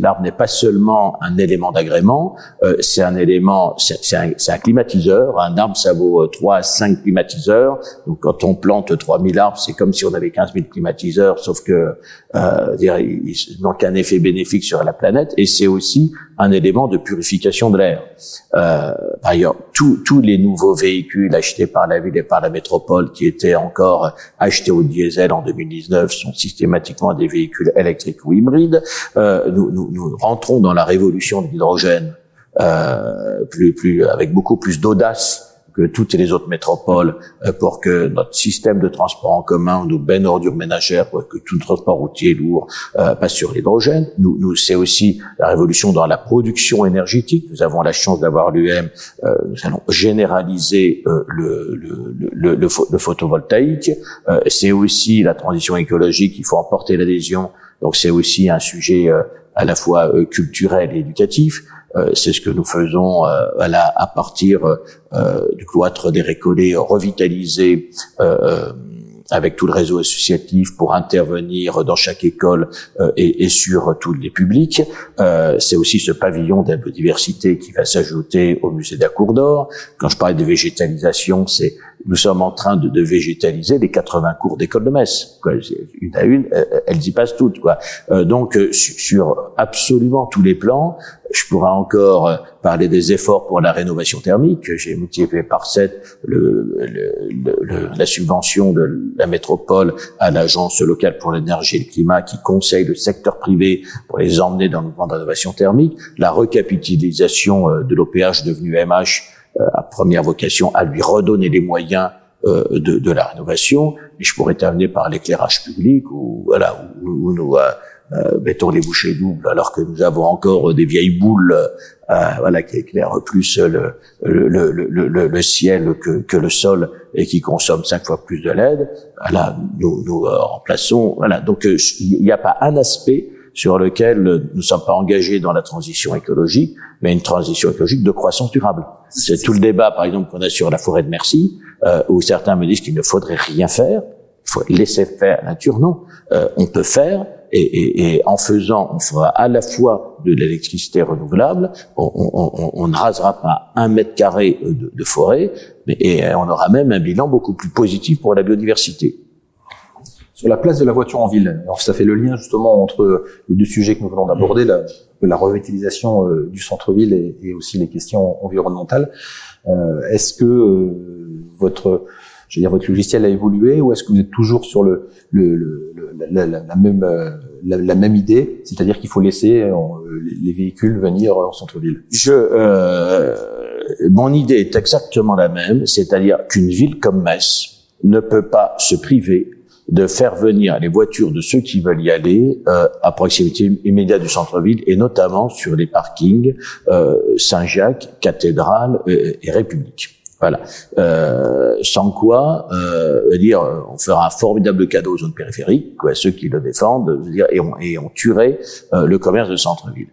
l'arbre n'est pas seulement un élément d'agrément, c'est un élément, c'est un, un, climatiseur. Un arbre, ça vaut 3 à 5 climatiseurs. Donc quand on plante 3000 arbres, c'est comme si on avait 15 000 climatiseurs, sauf que euh, il un effet bénéfique sur la planète. Et c'est aussi un élément de purification de l'air. Euh, par ailleurs, tous les nouveaux véhicules achetés par la ville et par la métropole qui étaient encore achetés au diesel en 2019 sont systématiquement des véhicules électriques ou hybrides. Euh, nous, rentrons dans la révolution de l'hydrogène euh, plus, avec beaucoup plus d'audace que toutes les autres métropoles euh, pour que notre système de transport en commun, nos bennes ordures ménagères, pour que tout le transport routier lourd euh, passe sur l'hydrogène. Nous, nous c'est aussi la révolution dans la production énergétique. Nous avons la chance d'avoir l'UM. Euh, nous allons généraliser euh, le, le, le, le, photovoltaïque. c'est aussi la transition écologique. Il faut emporter l'adhésion. Donc c'est aussi un sujet à la fois culturel et éducatif. Euh, c'est ce que nous faisons euh, à partir euh, du cloître des récollets revitalisé avec tout le réseau associatif pour intervenir dans chaque école et, et, sur tous les publics. Euh, c'est aussi ce pavillon de biodiversité qui va s'ajouter au musée de d'Or. Quand je parle de végétalisation, c'est nous sommes en train de, de végétaliser les 80 cours d'école de Metz. Quoi. Une à une, elles y passent toutes. Quoi. Euh, donc, euh, sur absolument tous les plans, je pourrais encore euh, parler des efforts pour la rénovation thermique. J'ai multiplié par 7 le, le, la subvention de la métropole à l'agence locale pour l'énergie et le climat qui conseille le secteur privé pour les emmener dans le mouvement de rénovation thermique. La recapitalisation de l'OPH devenu MH à première vocation à lui redonner les moyens euh, de, de, la rénovation. Et je pourrais terminer par l'éclairage public où voilà où, nous euh, euh, mettons les bouchées doubles alors que nous avons encore des vieilles boules voilà qui éclairent plus le, le, le, le ciel que, que, le sol et qui consomment cinq fois plus de LED. Voilà, nous, nous remplaçons. Voilà, donc il n'y a pas un aspect sur lequel nous ne sommes pas engagés dans la transition écologique, mais une transition écologique de croissance durable. C'est tout le débat, par exemple, qu'on a sur la forêt de Merci, euh, où certains me disent qu'il ne faudrait rien faire, il faut laisser faire la nature. Non, euh, on peut faire, et, et, et, en faisant, on fera à la fois de l'électricité renouvelable, on, on, on, ne rasera pas un mètre carré de, de forêt, mais, et on aura même un bilan beaucoup plus positif pour la biodiversité sur la place de la voiture en ville. Alors ça fait le lien justement entre les deux sujets que nous venons d'aborder, la, la revitalisation euh, du centre-ville et, et, aussi les questions environnementales. Euh, est-ce que euh, votre, je veux dire, votre logiciel a évolué ou est-ce que vous êtes toujours sur le, le, le la, la, la, même la, même idée, c'est-à-dire qu'il faut laisser les véhicules venir en centre-ville? Je, mon idée est exactement la même, c'est-à-dire qu'une ville comme Metz ne peut pas se priver de faire venir les voitures de ceux qui veulent y aller euh, à proximité immédiate du centre-ville et notamment sur les parkings euh, Saint-Jacques, Cathédrale euh, et, République. Voilà. Euh, sans quoi, euh, dire, on fera un formidable cadeau aux zones périphériques, quoi, ceux qui le défendent, dire, et on, et on tuerait euh, le commerce de centre-ville.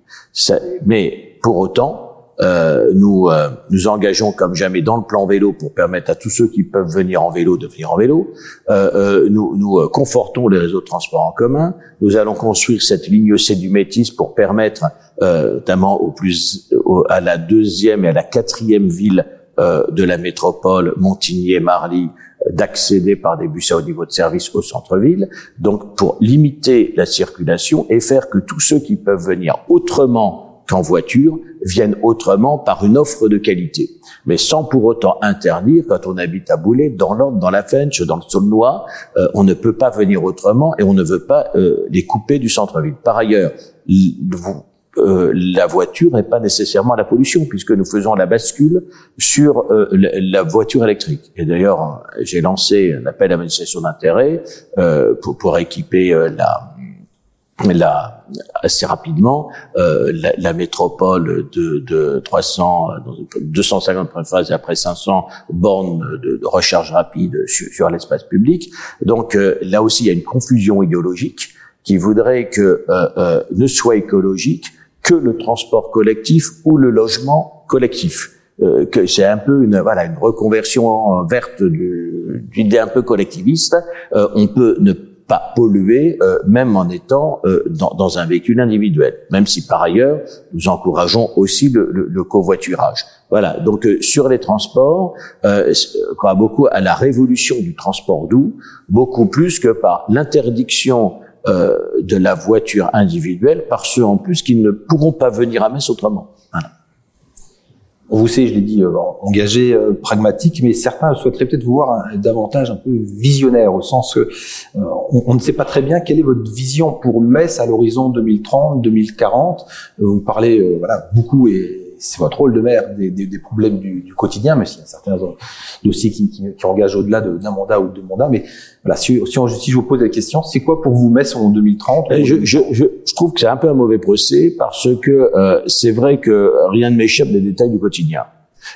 Mais pour autant, euh, nous euh, nous engageons comme jamais dans le plan vélo pour permettre à tous ceux qui peuvent venir en vélo de venir en vélo. Euh, euh nous, nous confortons les réseaux de transport en commun. Nous allons construire cette ligne C du Métis pour permettre, notamment au plus à la deuxième et à la quatrième ville de la métropole, Montigny et Marly, d'accéder par des bus à haut niveau de service au centre-ville. Donc, pour limiter la circulation et faire que tous ceux qui peuvent venir autrement qu'en voiture viennent autrement par une offre de qualité, mais sans pour autant interdire, quand on habite à Boulet, dans l'Ordre, dans la Fench, dans le Saulnois, euh, on ne peut pas venir autrement et on ne veut pas euh, les couper du centre-ville. Par ailleurs, euh, la voiture n'est pas nécessairement la pollution, puisque nous faisons la bascule sur la, voiture électrique. Et d'ailleurs, j'ai lancé un appel à manifestation d'intérêt pour, pour équiper la là, assez rapidement, euh, la, la, métropole de, de 300, 250 phases et après 500 bornes de, de recharge rapide sur, sur l'espace public. Donc euh, là aussi, il y a une confusion idéologique qui voudrait que euh, euh, ne soit écologique que le transport collectif ou le logement collectif. Euh, que c'est un peu une voilà une reconversion verte d'une idée un peu collectiviste. Euh, on peut ne pas polluer, euh, même en étant euh, dans, dans, un véhicule individuel, même si par ailleurs nous encourageons aussi le, le, covoiturage. Voilà. Donc euh, sur les transports, euh, crois beaucoup à la révolution du transport doux, beaucoup plus que par l'interdiction de la voiture individuelle par ceux en plus qui ne pourront pas venir à Metz autrement. On vous sait, je l'ai dit, euh, engagé, euh, pragmatique, mais certains souhaiteraient peut-être vous voir davantage un peu visionnaire, au sens que euh, on, ne sait pas très bien quelle est votre vision pour Metz à l'horizon 2030, 2040. vous parlez voilà beaucoup et c'est votre rôle de maire des, des, des problèmes du, du, quotidien, mais s'il y a certains dossiers qui, qui, qui engagent au-delà d'un mandat ou de deux mandats. Mais voilà, si, si, si, je vous pose la question, c'est quoi pour vous Metz en 2030 je, je, je, trouve que c'est un peu un mauvais procès parce que euh, c'est vrai que rien ne m'échappe des détails du quotidien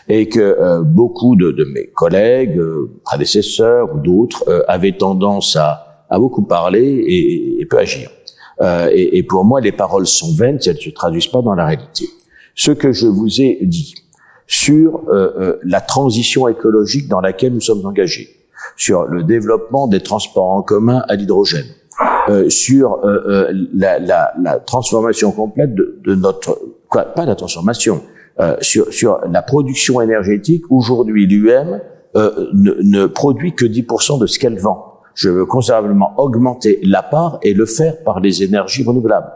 et que euh, beaucoup de, de, mes collègues, euh, prédécesseurs ou d'autres euh, avaient tendance à, à, beaucoup parler et, et peu agir. Et, et, pour moi, les paroles sont vaines si elles ne se traduisent pas dans la réalité ce que je vous ai dit sur euh, euh, la transition écologique dans laquelle nous sommes engagés, sur le développement des transports en commun à l'hydrogène, euh, sur euh, la, la, la, transformation complète de, de, notre quoi, pas la transformation, sur, sur la production énergétique. Aujourd'hui, l'UM ne, ne produit que 10% de ce qu'elle vend. Je veux considérablement augmenter la part et le faire par les énergies renouvelables.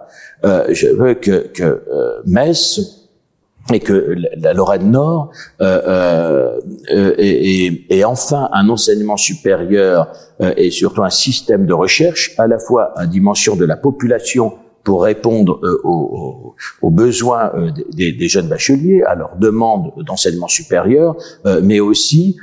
Euh, je veux que, que euh, Metz et que la Lorraine Nord euh, euh, et, enfin un enseignement supérieur euh, et surtout un système de recherche à la fois à dimension de la population pour répondre euh, aux, aux, besoins euh, des, des, jeunes bacheliers, à leurs demandes d'enseignement supérieur, mais aussi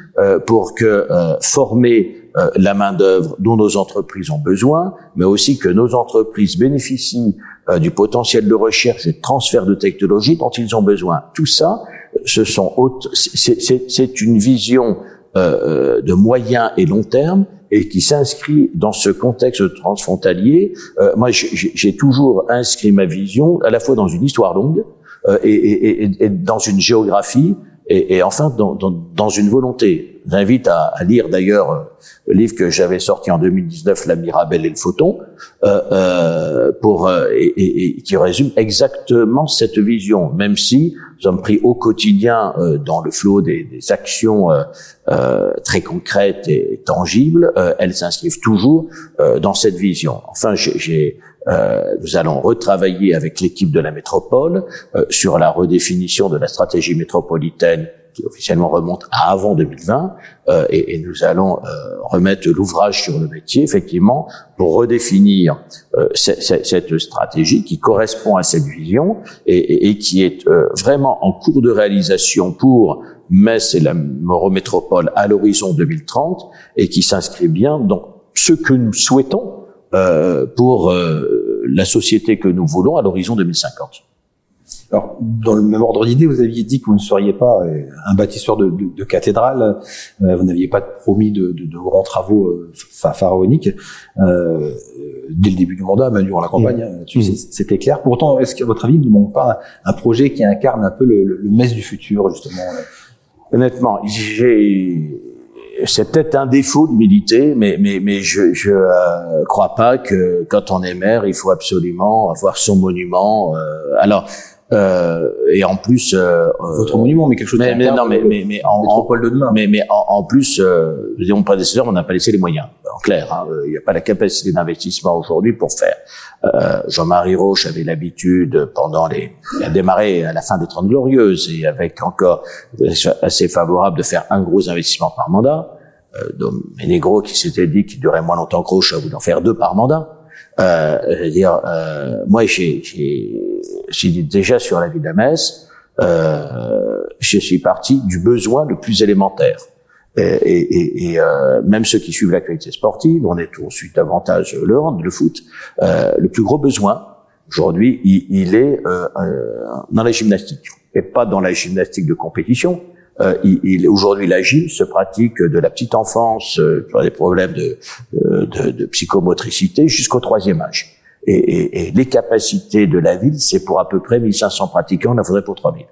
pour que former la main d'œuvre dont nos entreprises ont besoin, mais aussi que nos entreprises bénéficient euh, du potentiel de recherche et de transfert de technologie dont ils ont besoin. Tout ça, ce sont c'est une vision euh, euh, de moyen et long terme et qui s'inscrit dans ce contexte transfrontalier. Euh, moi, j'ai toujours inscrit ma vision à la fois dans une histoire longue euh, et, et, et, dans une géographie et, et enfin dans, dans, dans, une volonté. J'invite à, à, lire d'ailleurs euh, le livre que j'avais sorti en 2019, La Mirabelle et le Photon, euh, euh, pour euh, et, et, qui résume exactement cette vision, même si nous sommes pris au quotidien euh, dans le flot des, des actions euh, très concrètes et tangibles, elles s'inscrivent toujours dans cette vision. Enfin, j'ai euh, nous allons retravailler avec l'équipe de la métropole euh, sur la redéfinition de la stratégie métropolitaine qui officiellement remonte à avant 2020, euh, et, et, nous allons euh, remettre l'ouvrage sur le métier, effectivement, pour redéfinir euh, cette stratégie qui correspond à cette vision et, et qui est vraiment en cours de réalisation pour Metz et la métropole à l'horizon 2030 et qui s'inscrit bien dans ce que nous souhaitons euh, pour euh, la société que nous voulons à l'horizon 2050. Alors, dans le même ordre d'idée, vous aviez dit que vous ne seriez pas euh, un bâtisseur de, de, de cathédrale, vous n'aviez pas promis de, de, grands travaux pharaoniques euh, dès le début du mandat, Manu en la campagne, mmh. mmh. c'était clair. Pourtant, est-ce qu'à votre avis, il ne manque pas un, projet qui incarne un peu le, le, le mess du futur, justement Honnêtement, j'ai c'est peut-être un défaut de militer, mais je je euh, crois pas que quand on est maire, il faut absolument avoir son monument. Euh, alors euh, et en plus euh, votre monument, mais quelque chose. Mais, mais non, mais mais mais en, métropole de demain. Mais mais en, en plus, euh, mon prédécesseur, on n'a pas laissé les moyens. En clair, hein, il n'y a pas la capacité d'investissement aujourd'hui pour faire. Euh, Jean-Marie Roche avait l'habitude, pendant les, il a démarré à la fin des Trente Glorieuses et avec encore assez favorable de faire un gros investissement par mandat. Euh, donc Ménégro qui s'était dit qu'il durait moins longtemps que Roche a voulu en faire deux par mandat. Euh, je veux dire, euh, moi j'ai, déjà sur la ville de Metz, euh, je suis parti du besoin le plus élémentaire. Et, et, et euh, même ceux qui suivent l'actualité sportive, on est ensuite davantage le hand, le foot. Euh, le plus gros besoin aujourd'hui, il, il, est euh, euh, dans la gymnastique et pas dans la gymnastique de compétition. Euh, il, il, aujourd'hui, la gym se pratique de la petite enfance, euh, des problèmes de, de, de psychomotricité, jusqu'au troisième âge. Et, et, et, les capacités de la ville, c'est pour à peu près 1500 pratiquants, on en faudrait pour 3000.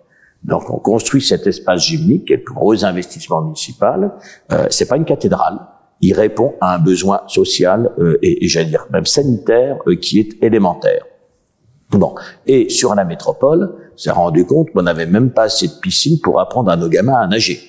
Donc on construit cet espace gymnique, qui est le plus gros investissement municipal. Euh, c'est pas une cathédrale. Il répond à un besoin social euh, et, et j'allais dire même sanitaire euh, qui est élémentaire. Bon, et sur la métropole, s'est rendu compte qu'on n'avait même pas assez de piscine pour apprendre à nos gamins à nager.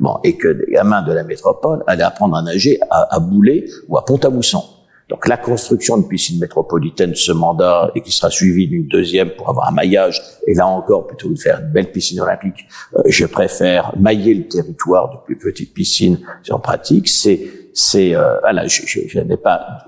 Bon, et que des gamins de la métropole allaient apprendre à nager à, à Boulet ou à Pont-à-Mousson. Donc la construction de piscine métropolitaine, ce mandat, et qui sera suivi d'une deuxième pour avoir un maillage, et là encore, plutôt que de faire une belle piscine olympique, euh, je préfère mailler le territoire de plus petites piscines en pratique. C'est c'est euh, voilà, je, je, je n'ai pas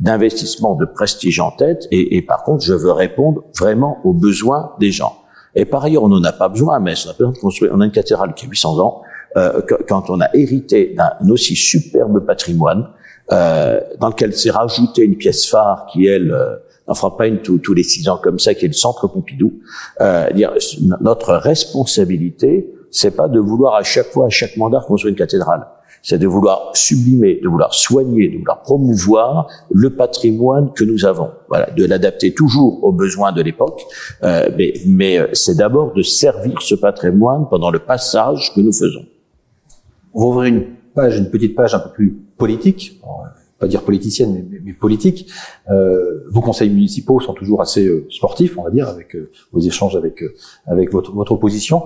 d'investissement de, de, prestige en tête, et, et, par contre, je veux répondre vraiment aux besoins des gens. Et par ailleurs, on n'en a pas besoin, mais on a besoin de construire. On a une cathédrale qui a 800 ans. Euh, quand on a hérité d'un aussi superbe patrimoine, euh, dans lequel s'est rajouté une pièce phare qui, elle, euh, n'en fera pas une tous les six ans comme ça, qui est le Centre Pompidou. Euh, dire, notre responsabilité, c'est pas de vouloir à chaque fois, à chaque mandat, construire une cathédrale. C'est de vouloir sublimer, de vouloir soigner, de vouloir promouvoir le patrimoine que nous avons. Voilà, de l'adapter toujours aux besoins de l'époque, euh, mais, mais euh, c'est d'abord de servir ce patrimoine pendant le passage que nous faisons. On va ouvrir une page, une petite page un peu plus politique, pas dire politicienne, mais, mais, politique. Euh, vos conseils municipaux sont toujours assez euh, sportifs, on va dire, avec euh, vos échanges avec euh, avec votre, votre opposition.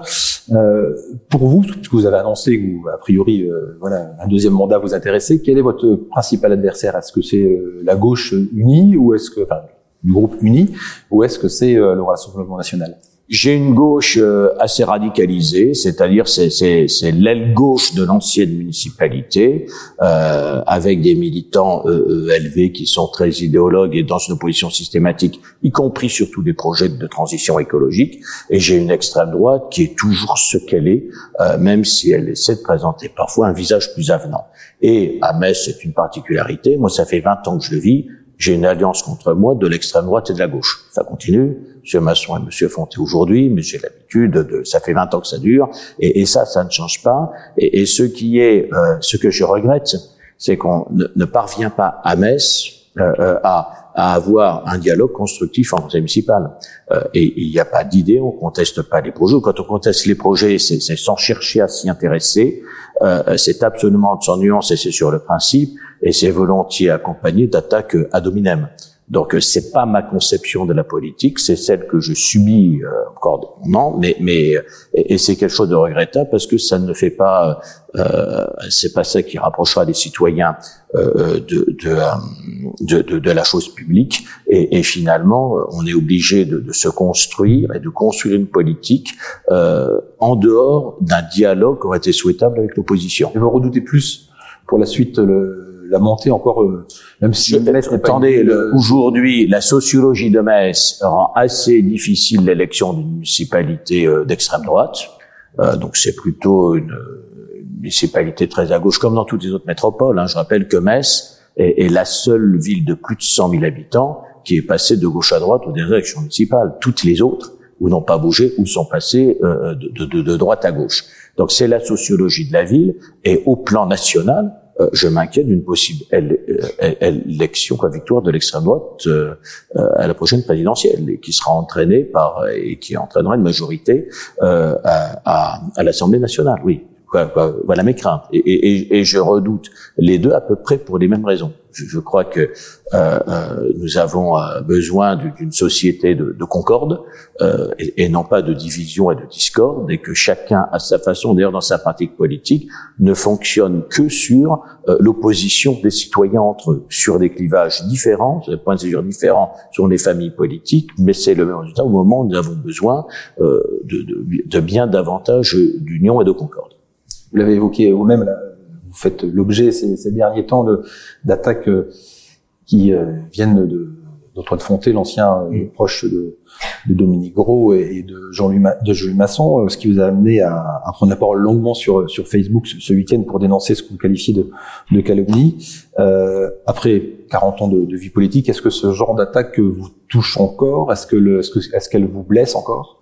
Euh, pour vous, puisque vous avez annoncé vous, a priori, euh, voilà, un deuxième mandat vous intéressait, quel est votre principal adversaire? Est-ce que c'est la gauche unie ou est-ce que, enfin, du groupe uni, ou est-ce que c'est le Rassemblement national? J'ai une gauche euh, assez radicalisée, c'est-à-dire c'est, l'aile gauche de l'ancienne municipalité, euh, avec des militants euh, élevés qui sont très idéologues et dans une opposition systématique, y compris sur tous les projets de transition écologique. Et j'ai une extrême droite qui est toujours ce qu'elle est, euh, même si elle essaie de présenter parfois un visage plus avenant. Et à Metz, c'est une particularité. Moi, ça fait 20 ans que je le vis j'ai une alliance contre moi de l'extrême droite et de la gauche. Ça continue. Monsieur Masson et Monsieur Fonté aujourd'hui, mais j'ai l'habitude de, ça fait 20 ans que ça dure, et, et ça, ça ne change pas. Et, et ce qui est, euh, ce que je regrette, c'est qu'on ne, ne, parvient pas à Metz euh, euh, à, à, avoir un dialogue constructif en conseil municipal. Euh, et il n'y a pas d'idée, on conteste pas les projets. Quand on conteste les projets, c'est sans chercher à s'y intéresser. Euh, c'est absolument sans nuance et c'est sur le principe et c'est volontiers accompagné d'attaques ad hominem. Donc euh, c'est pas ma conception de la politique, c'est celle que je subis euh, encore non, mais mais et, et c'est quelque chose de regrettable parce que ça ne fait pas, euh, c'est pas ça qui rapprochera les citoyens euh, de, de, euh, de, de, la chose publique et, et, finalement on est obligé de, de, se construire et de construire une politique euh, en dehors d'un dialogue qui aurait été souhaitable avec l'opposition. Vous redoutez plus pour la suite le la montée encore, euh, même si Metz Attendez, aujourd'hui, la sociologie de Metz rend assez difficile l'élection d'une municipalité euh, d'extrême droite. Euh, donc c'est plutôt une, une, municipalité très à gauche, comme dans toutes les autres métropoles. Hein. Je rappelle que Metz est, est, la seule ville de plus de 100 000 habitants qui est passée de gauche à droite aux dernières élections municipales. Toutes les autres, ou n'ont pas bougé, ou sont passées euh, de, de, de droite à gauche. Donc c'est la sociologie de la ville, et au plan national, euh, je m'inquiète d'une possible euh, élection, quoi, victoire de l'extrême droite euh, à la prochaine présidentielle, qui sera entraînée par et qui entraînera une majorité à, à, à l'Assemblée nationale. Oui, voilà mes craintes. Et, je redoute les deux à peu près pour les mêmes raisons. Je, crois que euh, euh, nous avons euh, besoin d'une société de, de concorde euh, et, non pas de division et de discorde, et que chacun, à sa façon, d'ailleurs dans sa pratique politique, ne fonctionne que sur euh, l'opposition des citoyens entre eux, sur des clivages différents, sur des points de vue différents sur les familles politiques, mais c'est le même résultat au moment où nous avons besoin de bien davantage d'union et de concorde vous l'avez évoqué vous-même, vous faites l'objet ces, ces, derniers temps d'attaques euh, qui euh, viennent de, d'Antoine Fonté, l'ancien euh, proche de, de Dominique Gros et, de Jean-Louis Jean Masson, ce qui vous a amené à, à prendre la parole longuement sur sur Facebook ce, ce week-end pour dénoncer ce que vous qualifiez de, de calomnie. Euh, après 40 ans de, de vie politique, est-ce que ce genre d'attaque vous touche encore? Est-ce que le, est-ce que est-ce qu'elle vous blesse encore?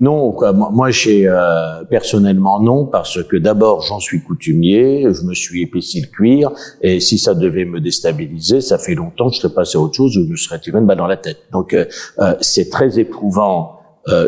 Non, quoi. moi j'ai euh, personnellement non parce que d'abord j'en suis coutumier, je me suis épaissi le cuir et si ça devait me déstabiliser, ça fait longtemps que je serais passé à autre chose ou je serais tiré une balle dans la tête. Donc euh, euh, c'est très éprouvant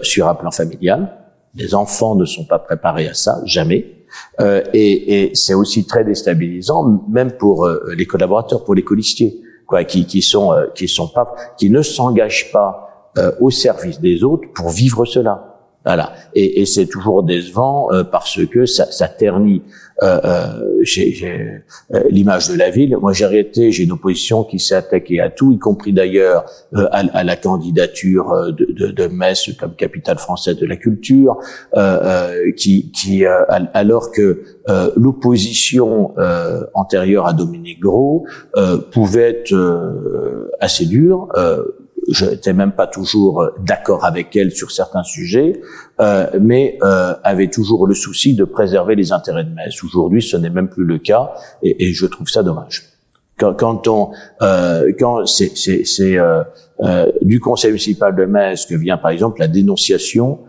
sur un plan familial. Les enfants ne sont pas préparés à ça, jamais. et, et c'est aussi très déstabilisant, même pour les collaborateurs, pour les colistiers, quoi, qui, qui sont qui sont pas, qui ne s'engagent pas au service des autres pour vivre cela. Voilà. Et, et c'est toujours décevant euh, parce que ça, ça ternit euh, euh, euh, l'image de la ville. Moi, j'ai arrêté, j'ai une opposition qui s'est attaquée à tout, y compris d'ailleurs euh, à, à, la candidature de, de, de, Metz comme capitale française de la culture, qui, qui alors que l'opposition antérieure à Dominique Gros pouvait être assez dure je n'étais même pas toujours euh, d'accord avec elle sur certains sujets, euh, mais euh, avait toujours le souci de préserver les intérêts de Metz. Aujourd'hui, ce n'est même plus le cas, et, et, je trouve ça dommage. Quand, quand on, euh, quand c'est, c'est, c'est euh, euh, du Conseil municipal de Metz que vient par exemple la dénonciation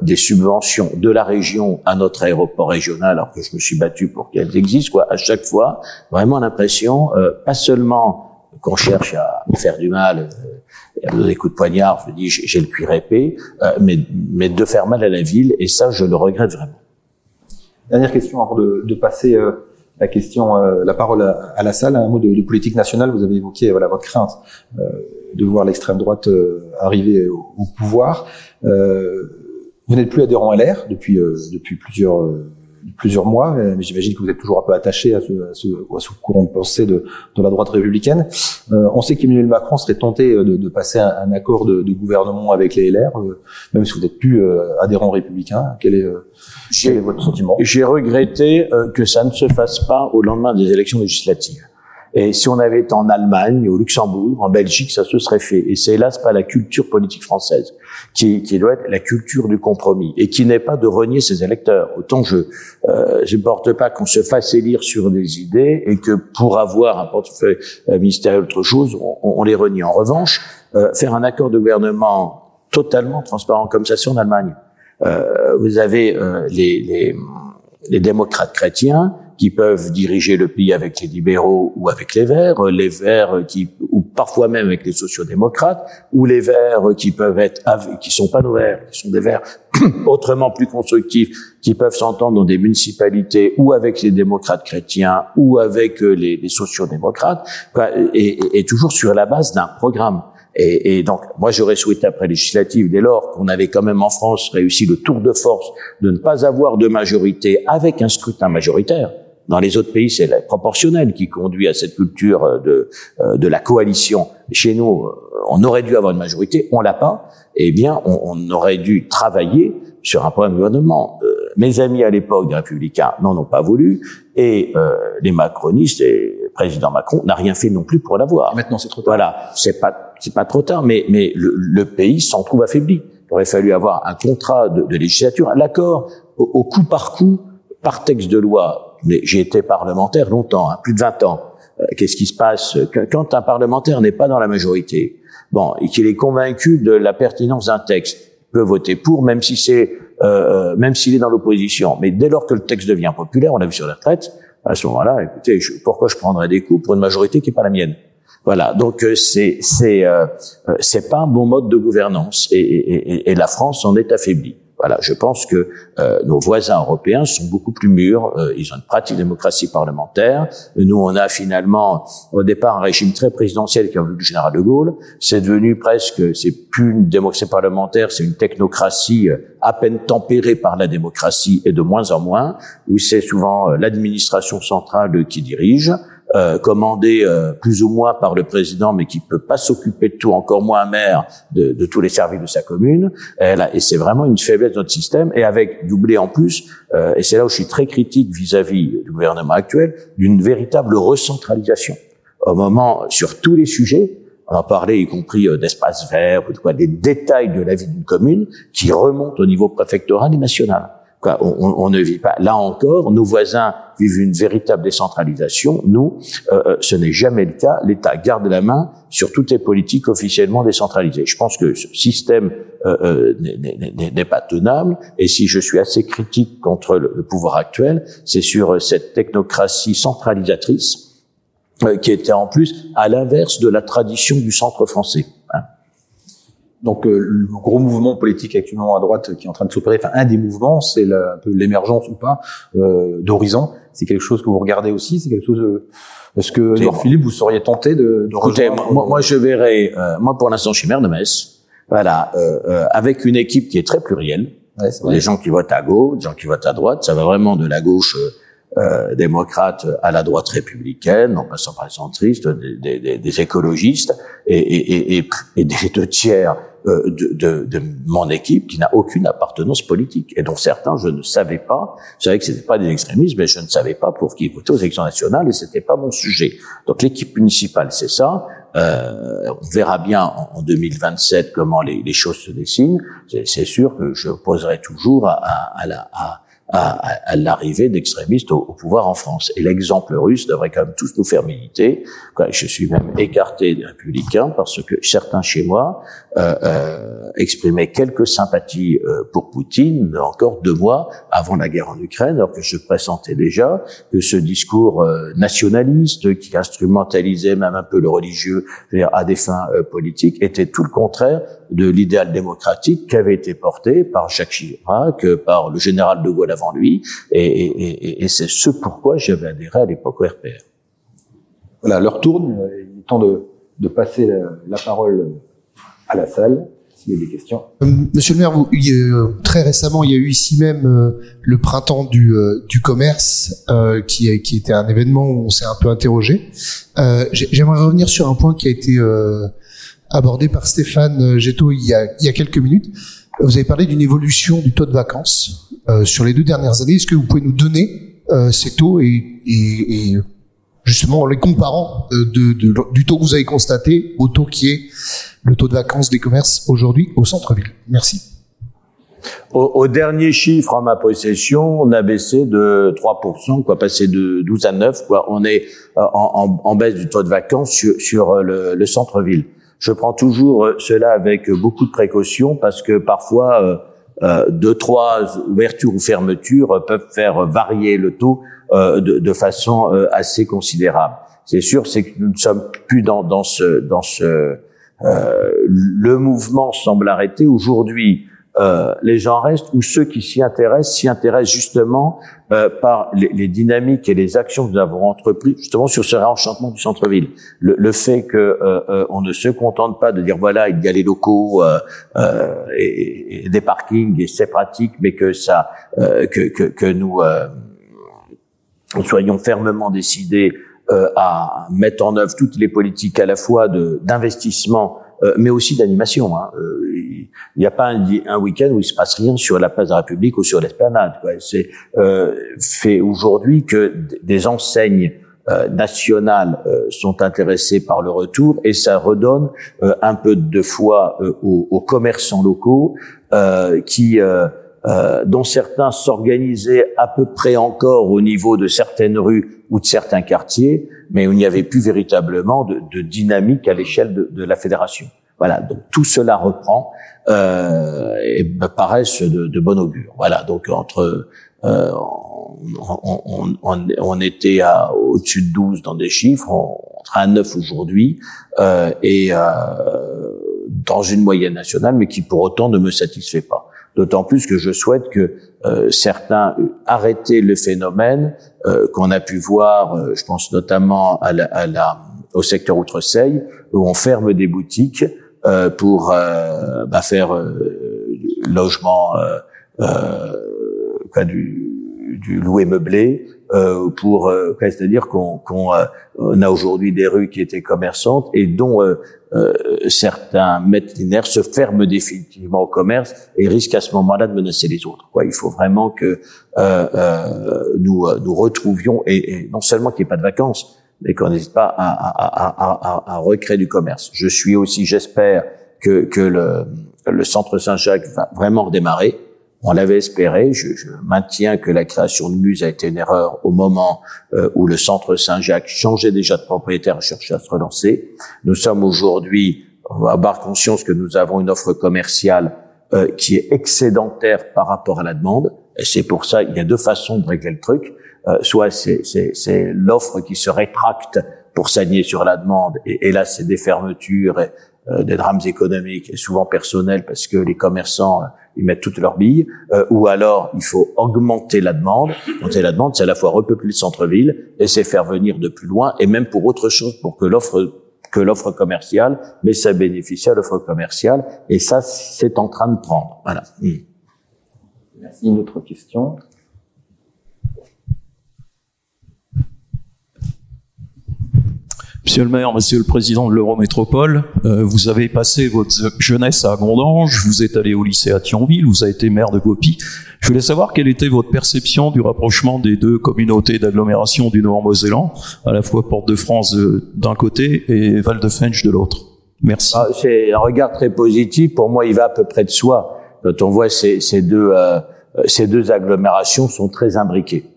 des subventions de la région à notre aéroport régional, alors que je me suis battu pour qu'elles existent, quoi, à chaque fois, vraiment l'impression, pas seulement qu'on cherche à faire du mal des coups de poignard, je dis j'ai le cuir épais, euh, mais, mais de faire mal à la ville, et ça je le regrette vraiment. Dernière question avant de, de passer euh, la question, euh, la parole à, la salle, un mot de, de, politique nationale. Vous avez évoqué voilà votre crainte de voir l'extrême droite arriver au, au pouvoir. vous n'êtes plus adhérent à l'air depuis depuis plusieurs plusieurs mois, euh, mais j'imagine que vous êtes toujours un peu attaché à ce, à ce, à ce courant de pensée de, de la droite républicaine. Euh, on sait qu'Emmanuel Macron serait tenté euh, de, de passer un, un accord de, de, gouvernement avec les LR, euh, même si vous n'êtes plus adhérent républicain. Quel est, quel est votre sentiment? J'ai regretté que ça ne se fasse pas au lendemain des élections législatives. Et si on avait été en Allemagne, au Luxembourg, en Belgique, ça se serait fait. Et c'est hélas pas la culture politique française qui, qui doit être la culture du compromis et qui n'est pas de renier ses électeurs. Autant je euh, je porte pas qu'on se fasse élire sur des idées et que pour avoir un portefeuille euh, ministériel autre chose, on, on, les renie. En revanche, euh, faire un accord de gouvernement totalement transparent comme ça, c'est en Allemagne. Euh, vous avez euh, les, les, les démocrates chrétiens qui peuvent diriger le pays avec les libéraux ou avec les Verts, les Verts qui ou parfois même avec les sociodémocrates, ou les Verts qui peuvent être qui sont pas nos Verts, qui sont des Verts <clears throat> autrement plus constructifs, qui peuvent s'entendre dans des municipalités ou avec les démocrates chrétiens ou avec euh, les, les sociodémocrates, et, toujours sur la base d'un programme. Et, donc, moi, j'aurais souhaité après législative, dès lors qu'on avait quand même en France réussi le tour de force de ne pas avoir de majorité avec un scrutin majoritaire, dans les autres pays, c'est la proportionnelle qui conduit à cette culture euh, de, euh, de la coalition. Chez nous, euh, on aurait dû avoir une majorité, on l'a pas. Eh bien, on, on, aurait dû travailler sur un programme de gouvernement. mes amis à l'époque des Républicains n'en ont pas voulu, et euh, les macronistes et le président Macron n'a rien fait non plus pour l'avoir. Maintenant, c'est trop tard. Voilà, c'est pas c'est pas trop tard, mais mais le, le pays s'en trouve affaibli. Il aurait fallu avoir un contrat de, de législature, l'accord au, au coup par coup, par texte de loi j'ai été parlementaire longtemps, hein, plus de 20 ans. Euh, qu'est-ce qui se passe? Quand un parlementaire n'est pas dans la majorité Bon, et qu'il est convaincu de la pertinence d'un texte, peut voter pour, même si c'est, euh, euh, même s'il est dans l'opposition. Mais dès lors que le texte devient populaire, on l'a vu sur la retraite, à ce moment-là, écoutez, pourquoi je prendrais des coups pour une majorité qui n'est pas la mienne? Voilà, donc c'est c'est c'est pas un bon mode de gouvernance et, et, et la France en est affaiblie. Voilà, je pense que euh, nos voisins européens sont beaucoup plus mûrs. Euh, ils ont une pratique démocratie parlementaire. Nous, on a finalement au départ un régime très présidentiel qui a voulu le général de Gaulle. C'est devenu presque, c'est plus une démocratie parlementaire, c'est une technocratie euh, à peine tempérée par la démocratie et de moins en moins, où c'est souvent l'administration centrale qui dirige euh, commandé euh, plus ou moins par le président, mais qui peut pas s'occuper de tout, encore moins maire de, de, tous les services de sa commune. Et, et c'est vraiment une faiblesse de notre système. Et avec doublé en plus, euh, et c'est là où je suis très critique vis-à-vis -vis du gouvernement actuel, d'une véritable recentralisation. Au moment, sur tous les sujets, on en parlait y compris d'espaces verts, ou de quoi, des détails de la vie d'une commune qui remontent au niveau préfectoral et national on, ne vit pas. Là encore, nos voisins vivent une véritable décentralisation. Nous, euh, euh, ce n'est jamais le cas. L'État garde la main sur toutes les politiques officiellement décentralisées. Je pense que ce système euh, n'est pas tenable. Et si je suis assez critique contre le, pouvoir actuel, c'est sur cette technocratie centralisatrice qui était en plus à l'inverse de la tradition du centre français. Donc euh, le gros mouvement politique actuellement à droite qui est en train de s'opérer, enfin un des mouvements, c'est un peu l'émergence ou pas euh, d'Horizon. C'est quelque chose que vous regardez aussi. C'est quelque chose. Euh, est-ce que Philippe, vous seriez tenté de, de Écoutez, moi, moi, je verrais. Euh, moi, pour l'instant, je suis maire de Metz. Voilà, euh, avec une équipe qui est très plurielle. Ouais, des gens qui votent à gauche, des gens qui votent à droite. Ça va vraiment de la gauche euh, démocrates à la droite républicaine, en passant par les centristes, des, écologistes et, des deux tiers euh, de, mon équipe qui n'a aucune appartenance politique et dont certains je ne savais pas. Je savais que c'était pas des extrémistes, mais je ne savais pas pour qui voter aux élections nationales et c'était pas mon sujet. Donc l'équipe municipale, c'est ça. Euh, on verra bien en, en 2027 comment les, choses se dessinent. C'est sûr que je poserai toujours à, à la, à, à, à l'arrivée d'extrémistes au, pouvoir en France. Et l'exemple russe devrait quand même tous nous faire militer. Je suis même écarté des républicains parce que certains chez moi euh, euh, exprimaient quelques sympathies euh, pour Poutine encore deux mois avant la guerre en Ukraine, alors que je pressentais déjà que ce discours euh, nationaliste qui instrumentalisait même un peu le religieux à des fins euh, politiques était tout le contraire de l'idéal démocratique qui avait été porté par Jacques Chirac, par le général de Gaulle avant lui, et, et, et, c'est ce pourquoi j'avais adhéré à l'époque au RPR. Voilà, leur tourne, il est temps de, de passer la, parole à la salle. S'il y a des questions. Euh, monsieur le maire, vous, euh, très récemment, il y a eu ici même euh, le printemps du, du commerce, qui, qui était un événement où on s'est un peu interrogé. J'aimerais revenir sur un point qui a été abordé par Stéphane Getto il y a, il y a quelques minutes. Vous avez parlé d'une évolution du taux de vacances euh, sur les deux dernières années. Est-ce que vous pouvez nous donner euh, ces taux et, et, et, justement les comparant euh, de, de, du taux que vous avez constaté au taux qui est le taux de vacances des commerces aujourd'hui au centre-ville? Merci. Au, au, dernier chiffre en ma possession, on a baissé de 3%, quoi, passé de 12 à 9, quoi. On est en, en, en baisse du taux de vacances sur, sur le, le centre-ville. Je prends toujours euh, cela avec beaucoup de précaution parce que parfois euh, euh, deux trois ouvertures ou fermetures peuvent faire varier le taux de, de, façon assez considérable. C'est sûr, c'est que nous ne sommes plus dans, dans ce dans ce le mouvement semble arrêter aujourd'hui. Euh, les gens restent ou ceux qui s'y intéressent s'y intéressent justement euh, par les, les, dynamiques et les actions que nous avons entreprises justement sur ce réenchantement du centre-ville. Le, le, fait que euh, euh on ne se contente pas de dire voilà il y a les locaux euh, et, et, des parkings et c'est pratique, mais que ça que, que, que, nous soyons fermement décidés à mettre en œuvre toutes les politiques à la fois d'investissement euh, mais aussi d'animation. Hein. Euh, il n'y a pas un, un week-end où il se passe rien sur la place de la République ou sur l'esplanade. C'est euh, fait aujourd'hui que des enseignes euh, nationales euh, sont intéressées par le retour et ça redonne un peu de foi aux, aux, commerçants locaux qui euh, dont certains s'organisaient à peu près encore au niveau de certaines rues ou de certains quartiers, mais où il n'y avait plus véritablement de, de dynamique à l'échelle de, de, la fédération. Voilà, donc tout cela reprend euh, et me paraissent de, de bon augure. Voilà, donc entre euh, on, on, on, on, était à au-dessus de 12 dans des chiffres, on, on à 9 aujourd'hui, euh, et euh, dans une moyenne nationale, mais qui pour autant ne me satisfait pas. D'autant plus que je souhaite que euh, certains arrêtent le phénomène euh, qu'on a pu voir, euh, je pense notamment à la, à la, au secteur Outre-Seille, où on ferme des boutiques euh, pour bah, faire logement, quoi, du, du loué meublé, pour c'est-à-dire qu'on qu'on on a aujourd'hui des rues qui étaient commerçantes et dont euh, certains maîtres linéaires se ferment définitivement au commerce et risquent à ce moment-là de menacer les autres. Quoi. Il faut vraiment que euh, euh, nous nous retrouvions et, et, non seulement qu'il n'y ait pas de vacances, et qu'on n'hésite pas à, à, à, à, recréer du commerce. Je suis aussi, j'espère, que, que le, le centre Saint-Jacques va vraiment redémarrer. On l'avait espéré. Je, je, maintiens que la création de Muse a été une erreur au moment euh, où le centre Saint-Jacques changeait déjà de propriétaire et cherchait à se relancer. Nous sommes aujourd'hui, va avoir conscience que nous avons une offre commerciale euh, qui est excédentaire par rapport à la demande. Et c'est pour ça, il y a deux façons de régler le truc. Euh, soit c'est l'offre qui se rétracte pour s'aligner sur la demande, et, là c'est des fermetures, et, des drames économiques et souvent personnels parce que les commerçants euh, ils mettent toutes leurs billes, euh, ou alors il faut augmenter la demande. Augmenter la demande, c'est à la fois repeupler le centre-ville et c'est faire venir de plus loin, et même pour autre chose, pour que l'offre que l'offre commerciale, mais ça bénéficie à l'offre commerciale, et ça c'est en train de prendre. Voilà. Merci. Une autre question? Monsieur le maire, monsieur le président de l'Eurométropole, euh, vous avez passé votre jeunesse à Gondange, vous êtes allé au lycée à Thionville, vous avez été maire de Gopi. Je voulais savoir quelle était votre perception du rapprochement des deux communautés d'agglomération du Nord-Mosellan, à la fois Porte-de-France euh, d'un côté et Val-de-Fench de l'autre. Merci. Ah, c'est un regard très positif. Pour moi, il va à peu près de soi. Quand on voit ces, ces deux, euh, ces deux agglomérations sont très imbriquées.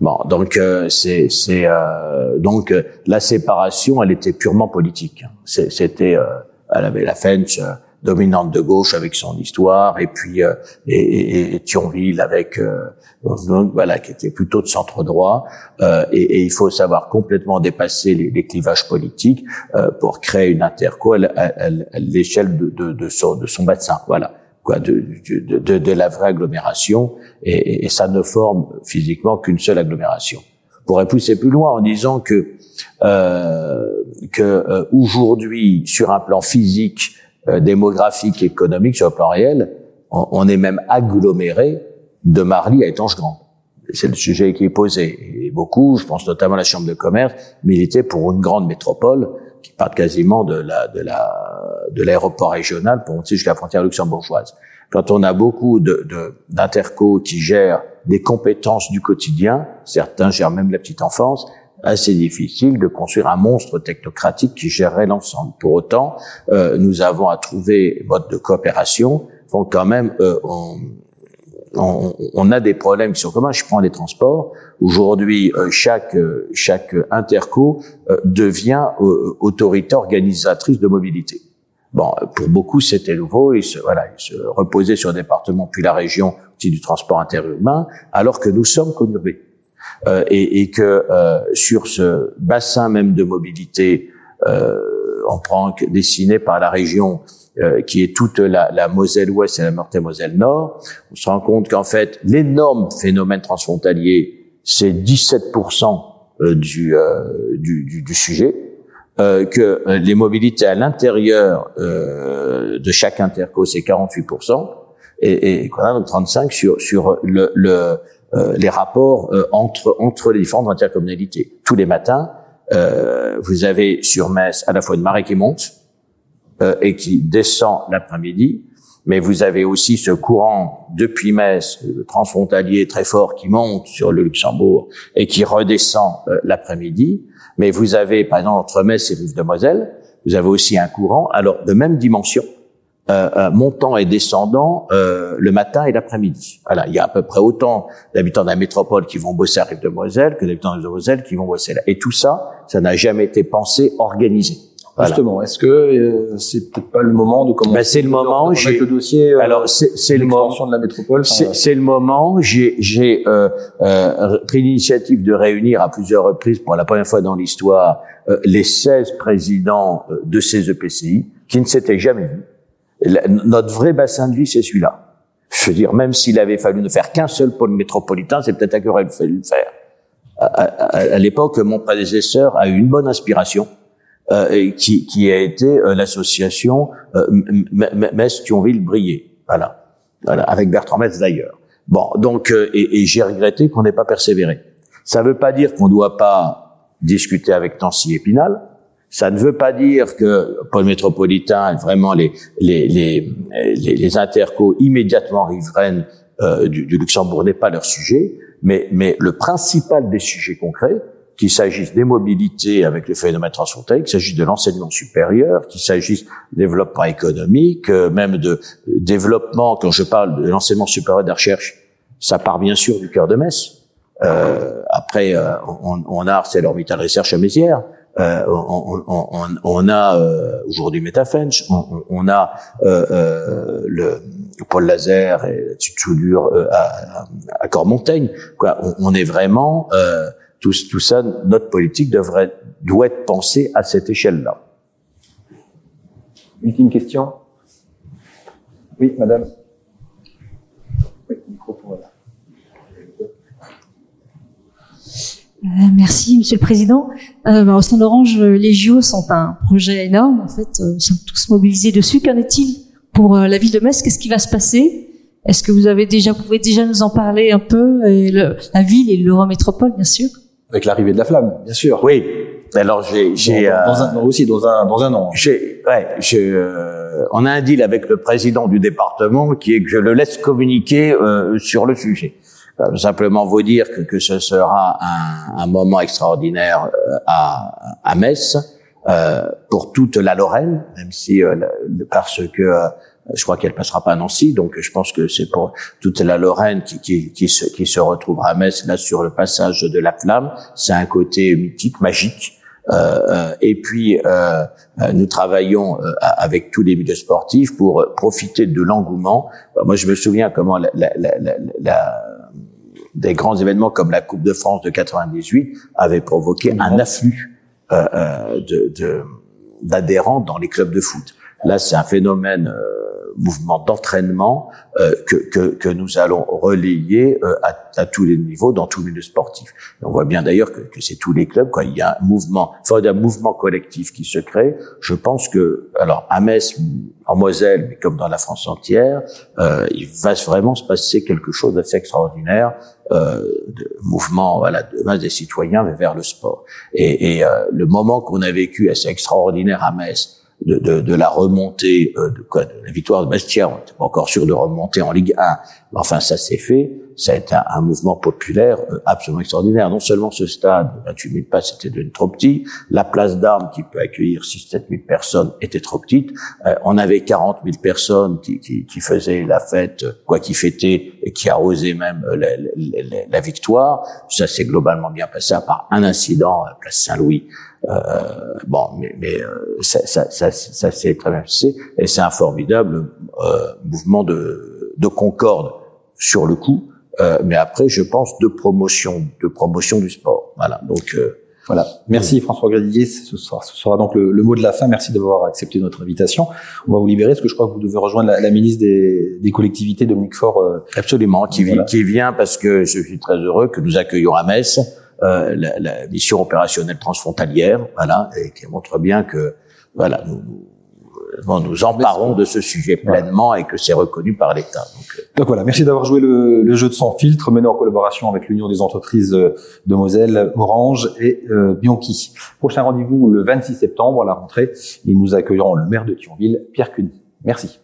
Bon, donc euh, c'est euh, donc euh, la séparation, elle était purement politique. C'était, elle avait la French dominante de gauche avec son histoire, et puis et, et, et, Thionville avec voilà qui était plutôt de centre droit. Et, et, il faut savoir complètement dépasser les, les clivages politiques pour créer une interco à l'échelle de, de, de, son, de son bassin. Voilà quoi, de, de, de, de, la vraie agglomération, et, et ça ne forme physiquement qu'une seule agglomération. On pourrait pousser plus loin en disant que euh, que euh, aujourd'hui, sur un plan physique, euh, démographique, économique, sur le plan réel, on, on est même aggloméré de Marly à Étanche-Grand. C'est le sujet qui est posé. Et beaucoup, je pense notamment à la Chambre de commerce, militaient pour une grande métropole qui part quasiment de la de la de l'aéroport régional pour monter jusqu'à la frontière luxembourgeoise. Quand on a beaucoup de d'interco qui gèrent des compétences du quotidien, certains gèrent même la petite enfance, assez difficile de construire un monstre technocratique qui gérerait l'ensemble. Pour autant, euh, nous avons à trouver mode de coopération. Font quand même, euh, on, on, on, a des problèmes qui sont communs. Je prends les transports. Aujourd'hui, euh, chaque euh, chaque interco euh, devient autorité organisatrice de mobilité. Bon, pour beaucoup, c'était nouveau. Ils se, voilà, ils se reposaient sur le département puis la région du transport interurbain, alors que nous sommes conurbés. Euh, et, et, que euh, sur ce bassin même de mobilité, euh, on prend dessiné par la région euh, qui est toute la, la Moselle Ouest et la Meurthe-et-Moselle Nord, on se rend compte qu'en fait, l'énorme phénomène transfrontalier, c'est 17% euh, du, euh, du, du, du, sujet, que les mobilités à l'intérieur de chaque interco, c'est 48%, et, et qu'on donc 35 sur, sur le, le les rapports entre, entre les différentes intercommunalités. Tous les matins, vous avez sur Metz à la fois une marée qui monte, euh, et qui descend l'après-midi, mais vous avez aussi ce courant depuis Metz, le transfrontalier très fort qui monte sur le Luxembourg et qui redescend euh, l'après-midi. Mais vous avez, par exemple, entre Metz et Rive-de-Moselle, vous avez aussi un courant, alors de même dimension, euh, euh montant et descendant euh, le matin et l'après-midi. Voilà, il y a à peu près autant d'habitants de la métropole qui vont bosser à Rive-de-Moselle que d'habitants de Rive-de-Moselle qui vont bosser là. Et tout ça, ça n'a jamais été pensé, organisé. Justement, est-ce que euh, c'est peut-être pas le moment de commencer ben, C'est le moment. J'ai le dossier. Euh, alors c'est le moment de la métropole. C'est le moment. J'ai j'ai euh, euh, pris l'initiative de réunir à plusieurs reprises pour la première fois dans l'histoire euh, les 16 présidents de ces EPCI qui ne s'étaient jamais vus. notre vrai bassin de vie, c'est celui-là. Je veux dire, même s'il avait fallu ne faire qu'un seul pôle métropolitain, c'est peut-être à qu'il aurait fallu le faire. À, à, à l'époque, mon prédécesseur a eu une bonne inspiration euh, qui, qui, a été euh, l'association euh, Metz-Thionville-Brié. Voilà. voilà, avec Bertrand Metz d'ailleurs. Bon, donc, euh, et, et j'ai regretté qu'on n'ait pas persévéré. Ça ne veut pas dire qu'on ne doit pas discuter avec Nancy Épinal. Ça ne veut pas dire que Paul métropolitain, vraiment les les les les, les intercos immédiatement riveraines euh, du, du, Luxembourg n'est pas leur sujet, mais mais le principal des sujets concrets, qu'il s'agisse des mobilités avec les phénomènes transfrontaliers, qu'il s'agisse de l'enseignement supérieur, qu'il s'agisse développement économique, euh, même de développement, quand je parle de l'enseignement supérieur de la recherche, ça part bien sûr du cœur de Metz. Euh, après, euh, on, on, a ArcelorMittal Research à Mézières, euh, on, on, on, a euh, aujourd'hui Metafench, on, a euh, le Paul Laser et Soudure à, à Cormontaigne. Quoi, on, est vraiment tout, tout ça. Notre politique devrait doit être pensée à cette échelle-là. Ultime question? Oui, Madame. Euh, merci, Monsieur le Président. Euh, bah, au sein d'Orange, les JO sont un projet énorme. En fait, euh, nous sommes tous mobilisés dessus. Qu'en est-il pour euh, la ville de Metz? Qu'est-ce qui va se passer? Est-ce que vous avez déjà, vous pouvez déjà nous en parler un peu? Et le, La ville et l'Eurométropole, bien sûr. Avec l'arrivée de la flamme, bien sûr. Oui. Alors j'ai, j'ai dans, dans, un, aussi dans un dans un an. J'ai, ouais, j'ai, on a un deal avec le président du département qui est que je le laisse communiquer sur le sujet. Euh, simplement vous dire que, que ce sera un, un moment extraordinaire euh, à, à Metz euh, pour toute la Lorraine, même si euh, parce que je crois qu'elle passera pas à Nancy, donc je pense que c'est pour toute la Lorraine qui, qui, qui, se, qui se retrouvera à Metz là sur le passage de la flamme. C'est un côté mythique, magique. Euh, et puis, euh, nous travaillons avec tous les milieux sportifs pour profiter de l'engouement. Moi, je me souviens comment la, la, la, la des grands événements comme la Coupe de France de 98 avaient provoqué un afflux euh, euh de, d'adhérents dans les clubs de foot. Là, c'est un phénomène euh, mouvement d'entraînement euh, que, que, que, nous allons relayer euh, à, à, tous les niveaux dans tous les sportif. on voit bien d'ailleurs que, que c'est tous les clubs. Quoi. Il y a un mouvement, il un mouvement collectif qui se crée. Je pense que, alors à Metz, en Moselle, mais comme dans la France entière, euh, il va vraiment se passer quelque chose d'assez extraordinaire. Euh, de mouvement voilà de masse des citoyens vers le sport et, et euh, le moment qu'on a vécu assez extraordinaire à Metz de, de, de, la remontée euh, de quoi de la victoire de Bastia, on n'était pas encore sûr de remonter en Ligue 1, mais enfin ça s'est fait. Ça a été un, mouvement populaire euh, absolument extraordinaire. Non seulement ce stade, 28 000 places, était devenu trop petit, la place d'armes qui peut accueillir 6-7 000 personnes était trop petite. Euh, on avait 40 000 personnes qui, qui, qui, faisaient la fête, quoi qui fêtaient et qui arrosaient même la, la, la victoire. Ça s'est globalement bien passé à part un incident à place Saint-Louis euh, bon, mais, mais euh, ça, ça, ça, ça s'est très bien passé et c'est un formidable euh, mouvement de, de concorde sur le coup. Euh, mais après, je pense de promotion, de promotion du sport. Voilà. Donc euh, voilà. Merci François Gradillier. Ce sera, ce sera donc le, le, mot de la fin. Merci d'avoir accepté notre invitation. On va vous libérer parce que je crois que vous devez rejoindre la, la ministre des, des, collectivités, Dominique Faure. Euh, Absolument, qui, voilà. qui vient parce que je suis très heureux que nous accueillons à Metz euh, la, la, mission opérationnelle transfrontalière, voilà, et qui montre bien que voilà, nous, nous, nous emparons de ce sujet pleinement et que c'est reconnu par l'État. Donc, euh, donc, voilà, merci d'avoir joué le, le, jeu de sans filtre mené en collaboration avec l'Union des entreprises de Moselle, Orange et euh, Bianchi. Prochain rendez-vous le 26 septembre à la rentrée et nous accueillerons le maire de Thionville, Pierre Cuny. Merci.